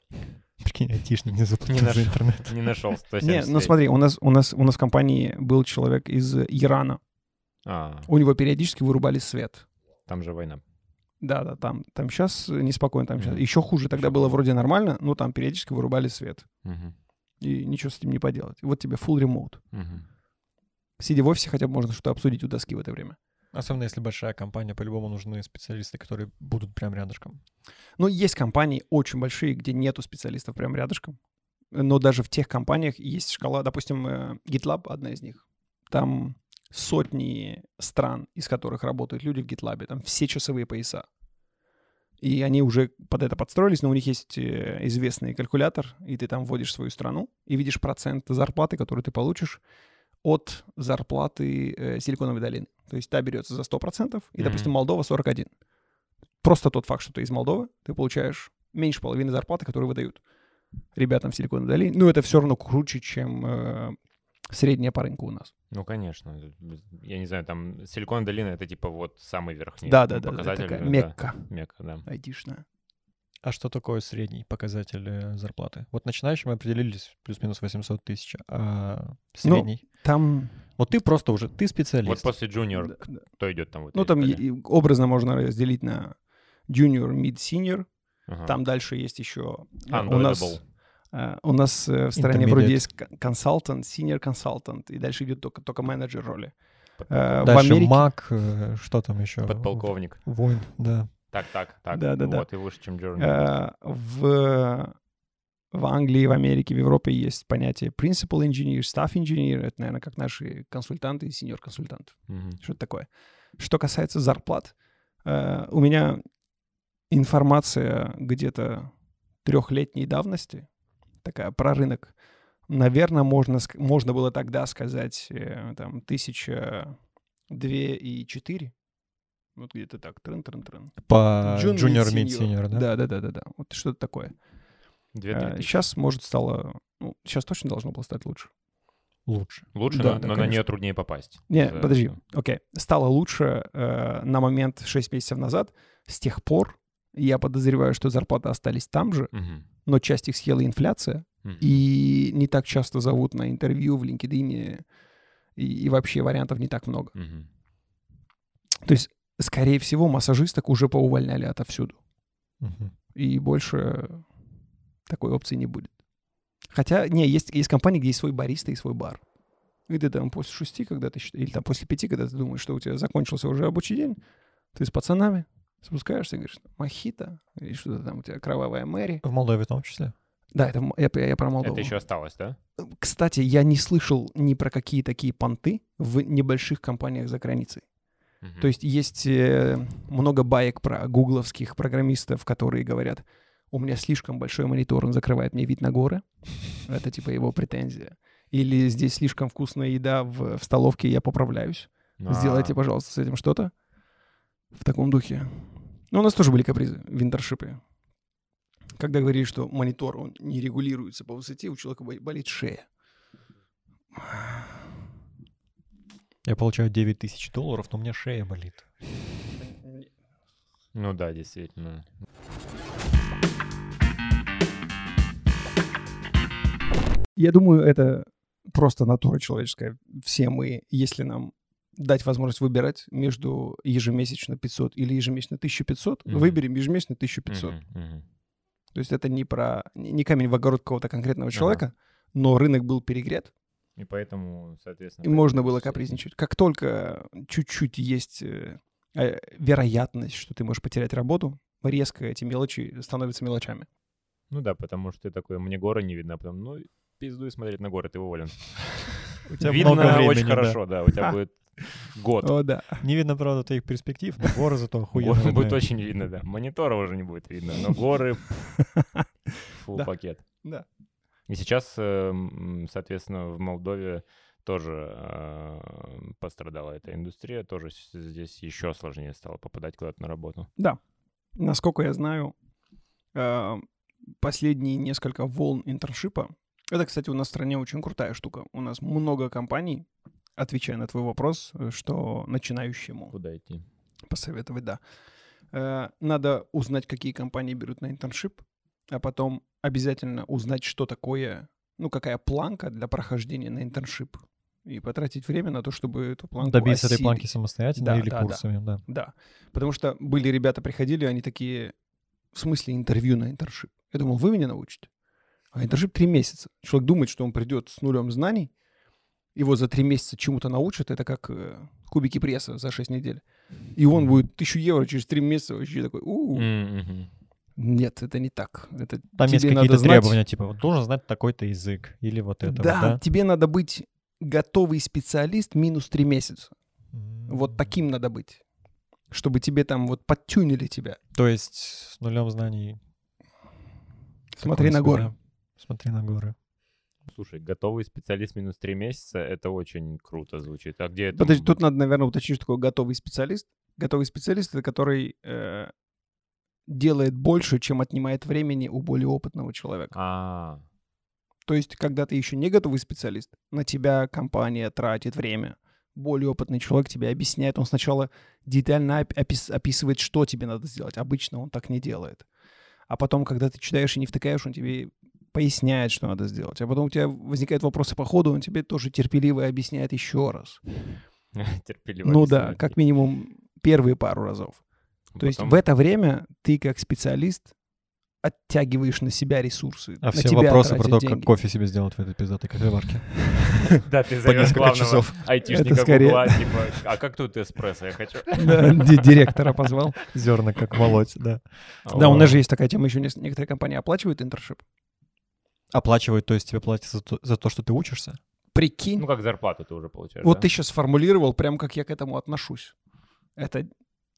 Speaker 1: Прикинь, айтишник не
Speaker 2: Не
Speaker 1: заплатил за
Speaker 2: нашел.
Speaker 1: интернет.
Speaker 2: Не нашел
Speaker 3: Не,
Speaker 2: 170
Speaker 3: ну смотри, у нас, у, нас, у нас в компании был человек из Ирана.
Speaker 2: А,
Speaker 3: У него периодически вырубали свет.
Speaker 2: там же война.
Speaker 3: Да, да, там, там сейчас неспокойно, там сейчас еще хуже. Тогда было вроде нормально, но там периодически вырубали свет.
Speaker 2: Мгм.
Speaker 3: И ничего с этим не поделать. Вот тебе full remote.
Speaker 2: Мгм.
Speaker 3: Сидя в офисе, хотя бы можно что-то обсудить у доски в это время.
Speaker 1: Особенно если большая компания, по-любому нужны специалисты, которые будут прям рядышком.
Speaker 3: Ну, есть компании очень большие, где нету специалистов прям рядышком. Но даже в тех компаниях есть шкала, допустим, э, GitLab одна из них. Там сотни стран, из которых работают люди в GitLab, там все часовые пояса. И они уже под это подстроились, но у них есть э, известный калькулятор, и ты там вводишь свою страну и видишь процент зарплаты, который ты получишь от зарплаты э, Силиконовой долины. То есть та берется за 100%, и, допустим,
Speaker 2: Мгм.
Speaker 3: Молдова 41. Просто тот факт, что ты из Молдовы, ты получаешь меньше половины зарплаты, которую выдают ребятам в Силиконовой долине. Ну, это все равно круче, чем э, средняя по рынку у нас.
Speaker 2: Ну, конечно. Я не знаю, там Силикон долина это типа вот самый верхний
Speaker 3: Да, да, да, да,
Speaker 2: показатель.
Speaker 3: такая
Speaker 2: да.
Speaker 3: мекка
Speaker 2: Мекка, да.
Speaker 3: айтишная.
Speaker 1: А что такое средний показатель э, зарплаты? Вот начинающим определились плюс-минус 800 тысяч, а
Speaker 3: Ну,
Speaker 1: средний?
Speaker 3: Там...
Speaker 1: Вот ты просто уже, ты специалист.
Speaker 2: Вот после Junior
Speaker 3: да, да.
Speaker 2: кто идет там? в этой
Speaker 3: Ну, там и- образно можно разделить на junior, mid, senior.
Speaker 2: Ага.
Speaker 3: Там дальше есть еще... э, У
Speaker 2: Unbelievable.
Speaker 3: нас, э, у нас в стране вроде есть консультант, senior консультант, и дальше идет только, только менеджер роли. В
Speaker 1: Дальше
Speaker 3: Америке-
Speaker 1: маг, что там еще?
Speaker 2: Подполковник.
Speaker 1: Воин, да.
Speaker 2: Так, так, так.
Speaker 3: Да-да-да.
Speaker 2: Вот и выше, чем Junior.
Speaker 3: Э, В, в Англии, в Америке, в Европе есть понятие principal engineer, staff engineer. Это, наверное, как наши консультанты и senior консультанты.
Speaker 2: Мгм.
Speaker 3: Что это такое? Что касается зарплат, э, у меня информация где-то трехлетней давности, такая про рынок. Наверное, можно, можно было тогда сказать э, там тысяча две и четыре. Вот где-то так, трын-трын-трын.
Speaker 1: По
Speaker 3: Junior, mid,
Speaker 1: senior, да?
Speaker 3: Да, да, да, да, да. Вот что-то такое.
Speaker 2: Тысячи.
Speaker 3: Сейчас, может, стало... Ну, сейчас точно должно было стать лучше.
Speaker 1: Лучше.
Speaker 2: Лучше,
Speaker 3: Да,
Speaker 2: но,
Speaker 3: да,
Speaker 2: но на нее труднее попасть.
Speaker 3: Не,
Speaker 2: За
Speaker 3: подожди, окей. Стало лучше э, на момент 6 месяцев назад. С тех пор я подозреваю, что зарплаты остались там же,
Speaker 2: Мгм.
Speaker 3: но часть их съела инфляция,
Speaker 2: Мгм.
Speaker 3: и не так часто зовут на интервью в LinkedIn, и, и вообще вариантов не так много.
Speaker 2: Мгм.
Speaker 3: То есть, скорее всего, массажисток уже поувольняли отовсюду,
Speaker 1: Мгм.
Speaker 3: и больше такой опции не будет. Хотя, не, есть, есть компании, где есть свой бариста и свой бар. И ты там после шести, когда ты или там после пяти, когда ты думаешь, что у тебя закончился уже рабочий день, ты с пацанами спускаешься и говоришь, мохито, или что-то там у тебя кровавая Мэри.
Speaker 1: В Молдове в том числе.
Speaker 3: Да, это м- я, я про Молдову.
Speaker 2: Это еще осталось, да?
Speaker 3: Кстати, я не слышал ни про какие такие понты в небольших компаниях за границей.
Speaker 2: Мгм.
Speaker 3: То есть есть э, много баек про гугловских программистов, которые говорят, у меня слишком большой монитор, он закрывает мне вид на горы. Это типа его претензия. Или здесь слишком вкусная еда в, в столовке, я поправляюсь.
Speaker 2: А,
Speaker 3: Сделайте, пожалуйста, с этим что-то. В таком духе. Ну, у нас тоже были капризы в интершипе. Когда говорили, что монитор, он не регулируется по высоте, у человека бо- болит шея.
Speaker 1: Я получаю 9 тысяч долларов, но у меня шея болит.
Speaker 2: Ну да, действительно.
Speaker 3: Я думаю, это просто натура человеческая. Все мы, если нам дать возможность выбирать между ежемесячно 500 или ежемесячно 1500,
Speaker 2: Мгм.
Speaker 3: выберем ежемесячно 1500.
Speaker 2: Мгм, мгм.
Speaker 3: То есть это не про не камень в огород какого-то конкретного человека, но рынок был перегрет,
Speaker 2: И поэтому, соответственно...
Speaker 3: и можно было капризничать. Как только чуть-чуть есть э, э, вероятность, что ты можешь потерять работу, резко эти мелочи становятся мелочами.
Speaker 2: Ну да, потому что ты такой, мне горы не видно, а потом, ну, пиздуй смотреть на горы, ты уволен.
Speaker 1: У тебя
Speaker 2: Видно
Speaker 1: много времени,
Speaker 2: очень хорошо, да, у тебя будет год.
Speaker 3: О, да.
Speaker 1: Не видно, правда, твоих перспектив, но горы зато
Speaker 2: Горы
Speaker 1: охуенно
Speaker 2: будет очень видно, да. Монитора уже не будет видно, но горы фул
Speaker 3: Да.
Speaker 2: пакет.
Speaker 3: Да.
Speaker 2: И сейчас, э, соответственно, в Молдове тоже э, пострадала эта индустрия, тоже здесь еще сложнее стало попадать куда-то на работу.
Speaker 3: Насколько я знаю, э, последние несколько волн интершипа, это, кстати, у нас в стране очень крутая штука. У нас много компаний, отвечая на твой вопрос, э, что начинающему
Speaker 2: Куда идти?
Speaker 3: посоветовать, да. Э, Надо узнать, какие компании берут на интершип, а потом обязательно узнать, что такое, ну, какая планка для прохождения на интершип. И потратить время на то, чтобы эту планку
Speaker 1: Добиться этой
Speaker 3: осилить.
Speaker 1: планки самостоятельно
Speaker 3: Да,
Speaker 1: или
Speaker 3: да, да.
Speaker 1: курсами, да.
Speaker 3: Да, потому что были ребята, приходили, они такие, в смысле интервью на интершип? Я думал, вы меня научите? А интершип три месяца. Человек думает, что он придет с нулем знаний, его за три месяца чему-то научат, это как э, кубики пресса за шесть недель. И он будет тысячу евро через три месяца вообще такой, «У,
Speaker 2: М, мгм.
Speaker 3: Нет, это не так. Это
Speaker 1: Там есть
Speaker 3: тебе надо
Speaker 1: какие-то
Speaker 3: знать-
Speaker 1: требования, типа, вот должен знать такой-то язык или вот это
Speaker 3: да,
Speaker 1: вот, да?
Speaker 3: тебе надо быть готовый специалист минус три месяца. Вот
Speaker 1: М.
Speaker 3: таким надо быть. Чтобы тебе там вот подтюнили тебя.
Speaker 1: То есть с нулем знаний...
Speaker 3: Смотри на горы.
Speaker 1: Смотри на горы.
Speaker 2: Слушай, готовый специалист минус три месяца, это очень круто звучит. А где это?
Speaker 3: Подожди, тут надо, наверное, уточнить, что такое готовый специалист. Готовый специалист — это который э, делает больше, чем отнимает времени у более опытного человека.
Speaker 2: А,
Speaker 3: То есть, когда ты еще не готовый специалист, на тебя компания тратит время. Более опытный человек тебе объясняет. Он сначала детально оп- опис- описывает, что тебе надо сделать. Обычно он так не делает. А потом, когда ты читаешь и не втыкаешь, он тебе поясняет, что надо сделать. А потом у тебя возникают вопросы по ходу, он тебе тоже терпеливо объясняет еще раз.
Speaker 2: терпеливо.
Speaker 3: Ну да, как минимум первые пару разов. То есть в это время ты как специалист оттягиваешь на себя ресурсы.
Speaker 1: А
Speaker 3: на
Speaker 1: все
Speaker 3: тебя
Speaker 1: вопросы про то, как кофе себе сделать в этой пиздатой кофеварке.
Speaker 2: Да, ты зовешь главного айтишника Гугла, типа, а как тут эспрессо я хочу?
Speaker 3: Директора позвал.
Speaker 1: Зерна как молоть, да.
Speaker 3: Да, у нас же есть такая тема, еще некоторые компании оплачивают интершип.
Speaker 1: Оплачивают, то есть тебе платят за то, за то, что ты учишься?
Speaker 3: Прикинь,
Speaker 2: Ну, как зарплату ты уже получаешь,
Speaker 3: вот ты сейчас сформулировал прям, как я к этому отношусь. Это,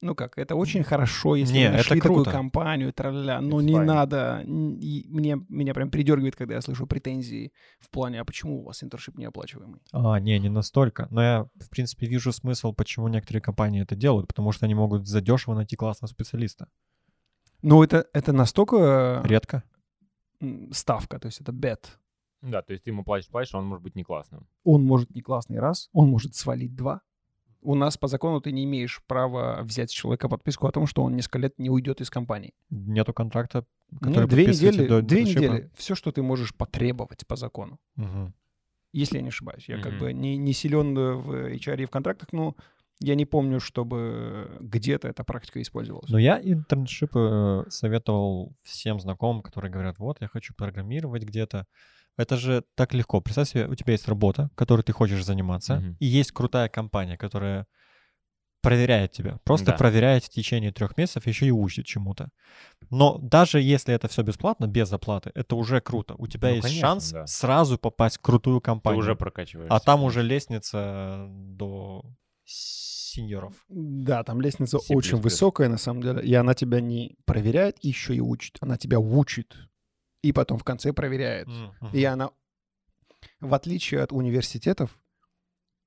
Speaker 3: ну как, это очень хорошо, если
Speaker 1: Не,
Speaker 3: вы нашли
Speaker 1: это круто.
Speaker 3: такую компанию, тра-ля, но
Speaker 2: It's
Speaker 3: не
Speaker 2: fine.
Speaker 3: надо. и мне, меня прям передергивает, когда я слышу претензии в плане, а почему у вас интершип неоплачиваемый?
Speaker 1: А, не, не настолько. Но я, в принципе, вижу смысл, почему некоторые компании это делают, потому что они могут задешево найти классного специалиста.
Speaker 3: Ну, это, это настолько
Speaker 1: Редко.
Speaker 3: ставка, то есть это бет.
Speaker 2: Да, то есть ты ему платишь, платишь, а он может быть не классным.
Speaker 3: Он может не классный раз, он может свалить два. У нас по закону ты не имеешь права взять с человека подписку о том, что он несколько лет не уйдет из компании.
Speaker 1: Нету контракта,
Speaker 3: Ну,
Speaker 1: который
Speaker 3: две
Speaker 1: подписываете
Speaker 3: недели,
Speaker 1: до
Speaker 3: две
Speaker 1: интершипа.
Speaker 3: недели. Все, что ты можешь потребовать по закону.
Speaker 1: Мгм.
Speaker 3: Если я не ошибаюсь. Я как
Speaker 2: Мгм.
Speaker 3: бы не, не силен в HR и в контрактах, но я не помню, чтобы где-то эта практика использовалась.
Speaker 1: Но я интерншипы э, советовал всем знакомым, которые говорят, вот, я хочу программировать где-то. Это же так легко. Представь себе, у тебя есть работа, которой ты хочешь заниматься,
Speaker 2: Мгм.
Speaker 1: и есть крутая компания, которая проверяет тебя. Просто
Speaker 2: Да.
Speaker 1: проверяет в течение трех месяцев, еще и учит чему-то. Но даже если это все бесплатно, без оплаты, это уже круто. У тебя
Speaker 2: Ну,
Speaker 1: есть
Speaker 2: конечно,
Speaker 1: шанс
Speaker 2: да.
Speaker 1: сразу попасть в крутую
Speaker 2: Ты
Speaker 1: компанию.
Speaker 2: уже прокачиваешься.
Speaker 1: а там уже лестница до сеньоров.
Speaker 3: Да, там лестница
Speaker 2: C++.
Speaker 3: очень высокая, на самом деле. И она тебя не проверяет, еще и учит. Она тебя учит. И потом в конце проверяет.
Speaker 1: Мгм.
Speaker 3: И она, в отличие от университетов,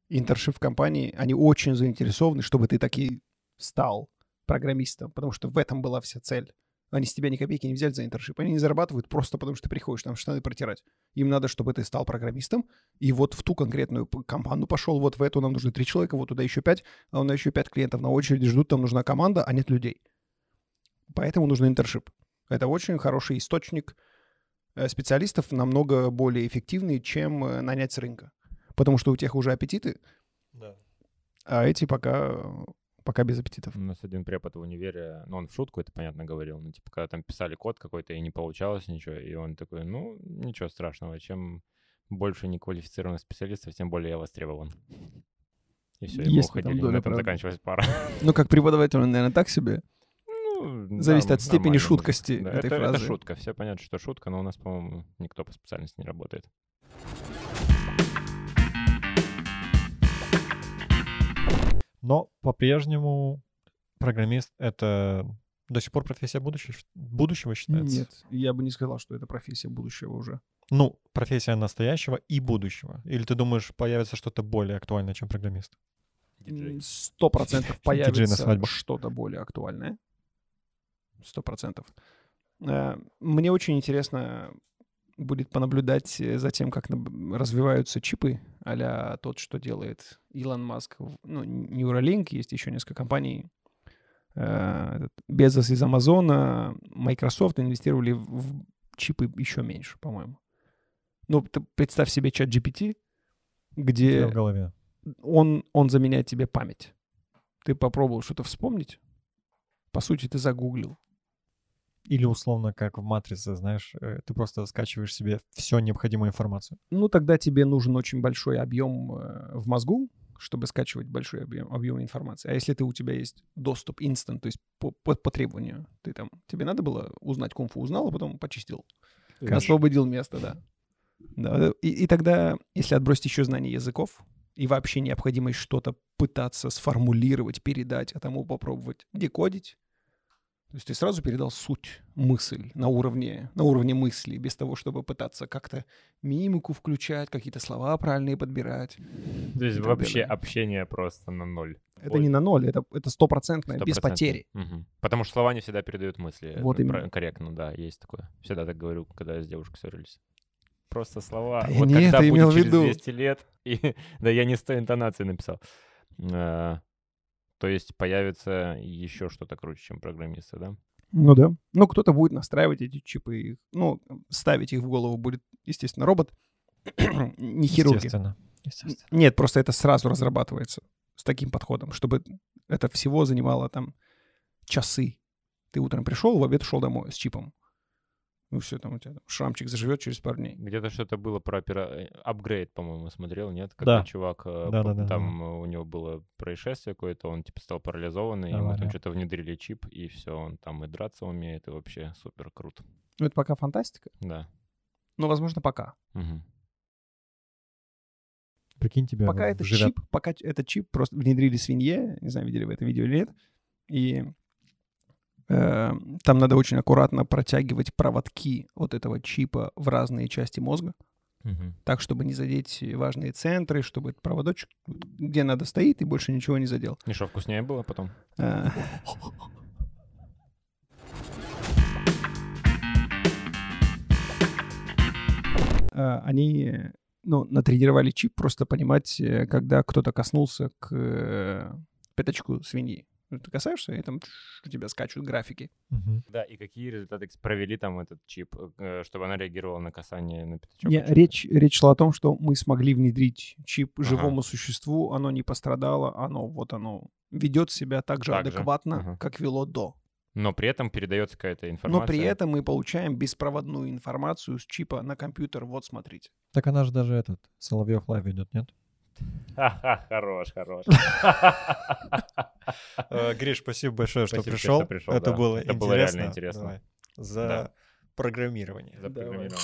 Speaker 3: интершип компании, они очень заинтересованы, чтобы ты таки стал программистом, потому что в этом была вся цель. Они с тебя ни копейки не взяли за интершип. Они не зарабатывают просто потому, что ты приходишь там штаны протирать. Им надо, чтобы ты стал программистом, и вот в ту конкретную команду пошел, вот в эту нам нужны три человека, вот туда еще пять, а у нас еще пять клиентов на очереди ждут, там нужна команда, а нет людей. Поэтому нужен интершип. Это очень хороший источник специалистов, намного более эффективный, чем э, нанять с рынка. Потому что у тех уже аппетиты,
Speaker 1: Да.
Speaker 3: а эти пока, пока без аппетитов.
Speaker 2: У нас один препод в универе, ну, он в шутку это, понятно, говорил, ну, типа, когда там писали код какой-то, и не получалось ничего, и он такой, ну, ничего страшного, чем больше неквалифицированных специалистов, тем более я востребован. И все, и мы уходили, на этом
Speaker 3: правды.
Speaker 2: заканчивалась пара.
Speaker 3: Ну, как преподаватель, он, наверное, так себе.
Speaker 2: Ну,
Speaker 3: Зависит
Speaker 2: да,
Speaker 3: от степени шуткости.
Speaker 2: Да,
Speaker 3: этой
Speaker 2: это, это
Speaker 3: фразы.
Speaker 2: шутка, все понятно, что шутка, но у нас, по-моему, никто по специальности не работает.
Speaker 1: Но по-прежнему программист — это до сих пор профессия будущего, будущего считается?
Speaker 3: Нет, я бы не сказал, что это профессия будущего уже.
Speaker 1: Ну, профессия настоящего и будущего. Или ты думаешь, появится что-то более актуальное, чем программист?
Speaker 3: Сто процентов появится что-то более актуальное. Сто процентов. Э, Мне очень интересно будет понаблюдать э, за тем, как развиваются чипы, а тот, что делает Илон Маск. Ну, Neuralink, есть еще несколько компаний. Э, Безос из Амазона, Microsoft инвестировали в- чипы еще меньше, по-моему. Ну, представь себе чат GPT, где
Speaker 1: в голове.
Speaker 3: он, он заменяет тебе память. Ты попробовал что-то вспомнить? По сути, ты загуглил.
Speaker 1: Или условно, как в «Матрице», знаешь, э, ты просто скачиваешь себе всю необходимую информацию.
Speaker 3: Ну, тогда тебе нужен очень большой объем э, в мозгу, чтобы скачивать большой объем, объем информации. А если ты, у тебя есть доступ instant, то есть по, по, по требованию, ты там, тебе надо было узнать кунг-фу, узнал, а потом почистил. Освободил место, да. да и, и тогда, если отбросить еще знание языков и вообще необходимость что-то пытаться сформулировать, передать, а тому попробовать декодить, то есть ты сразу передал суть, мысль на уровне, на уровне мысли, без того, чтобы пытаться как-то мимику включать, какие-то слова правильные подбирать.
Speaker 2: То есть вообще
Speaker 3: далее.
Speaker 2: общение просто на ноль.
Speaker 3: Это не на ноль, это, это стопроцентное, без
Speaker 2: 100%.
Speaker 3: потери.
Speaker 2: Мгм. Потому что слова не всегда передают мысли.
Speaker 3: Вот
Speaker 2: Ну,
Speaker 3: именно.
Speaker 2: Корректно, да, есть такое. Всегда так говорю, когда с девушкой ссорились. Просто слова.
Speaker 3: Да я
Speaker 2: вот
Speaker 3: не
Speaker 2: когда
Speaker 3: это имел в
Speaker 2: через
Speaker 3: виду.
Speaker 2: 200 лет, и, да я не с той интонацией написал. А, то есть появится еще что-то круче, чем программисты, да?
Speaker 3: Ну да. Ну, кто-то будет настраивать эти чипы, ну, ставить их в голову будет, естественно, робот, не хирурги.
Speaker 1: Естественно. Естественно.
Speaker 3: Нет, просто это сразу разрабатывается с таким подходом, чтобы это всего занимало там часы. Ты утром пришел, в обед ушел домой с чипом. Ну все, там у тебя там шрамчик заживет через пару дней.
Speaker 2: Где-то что-то было про опера... э, апгрейд, по-моему, смотрел, нет?
Speaker 1: Да.
Speaker 2: Когда чувак, э,
Speaker 1: Да, да, да,
Speaker 2: там э, у него было происшествие какое-то, он типа стал парализованный, ему там что-то внедрили чип, и все, он там и драться умеет, и вообще супер круто.
Speaker 3: Ну это пока фантастика.
Speaker 2: Да.
Speaker 3: Но, возможно, пока.
Speaker 2: Мгм.
Speaker 1: Прикинь, тебя
Speaker 3: Пока это
Speaker 1: вживят.
Speaker 3: чип, пока этот чип просто внедрили свинье, не знаю, видели вы это видео или нет, и там надо очень аккуратно протягивать проводки от этого чипа в разные части мозга,
Speaker 2: Мгм.
Speaker 3: так, чтобы не задеть важные центры, чтобы этот проводочек где надо стоит и больше ничего не задел.
Speaker 2: И что, вкуснее было потом?
Speaker 3: Э, э, Они ну, натренировали чип просто понимать, э, когда кто-то коснулся к пятачку свиньи. Ну, Ты касаешься, и там у тебя скачут графики.
Speaker 1: Мгм.
Speaker 2: Да, и какие результаты провели там этот чип, э, чтобы она реагировала на касание на пятачок?
Speaker 3: Не, речь, речь шла о том, что мы смогли внедрить чип
Speaker 2: Ага.
Speaker 3: живому существу, оно не пострадало, оно вот оно ведет себя так же
Speaker 2: Так же,
Speaker 3: адекватно,
Speaker 2: ага.
Speaker 3: как вело до.
Speaker 2: Но при этом передается какая-то информация.
Speaker 3: Но при этом мы получаем беспроводную информацию с чипа на компьютер. Вот смотрите.
Speaker 1: Так она же даже этот, Соловьев лайв идет, нет?
Speaker 2: Ха-ха, хорош, хорош.
Speaker 1: Э, Гриш, спасибо большое, что пришел. Это было
Speaker 2: Это было реально
Speaker 1: интересно.
Speaker 2: интересно.
Speaker 1: За программирование.
Speaker 2: За программирование.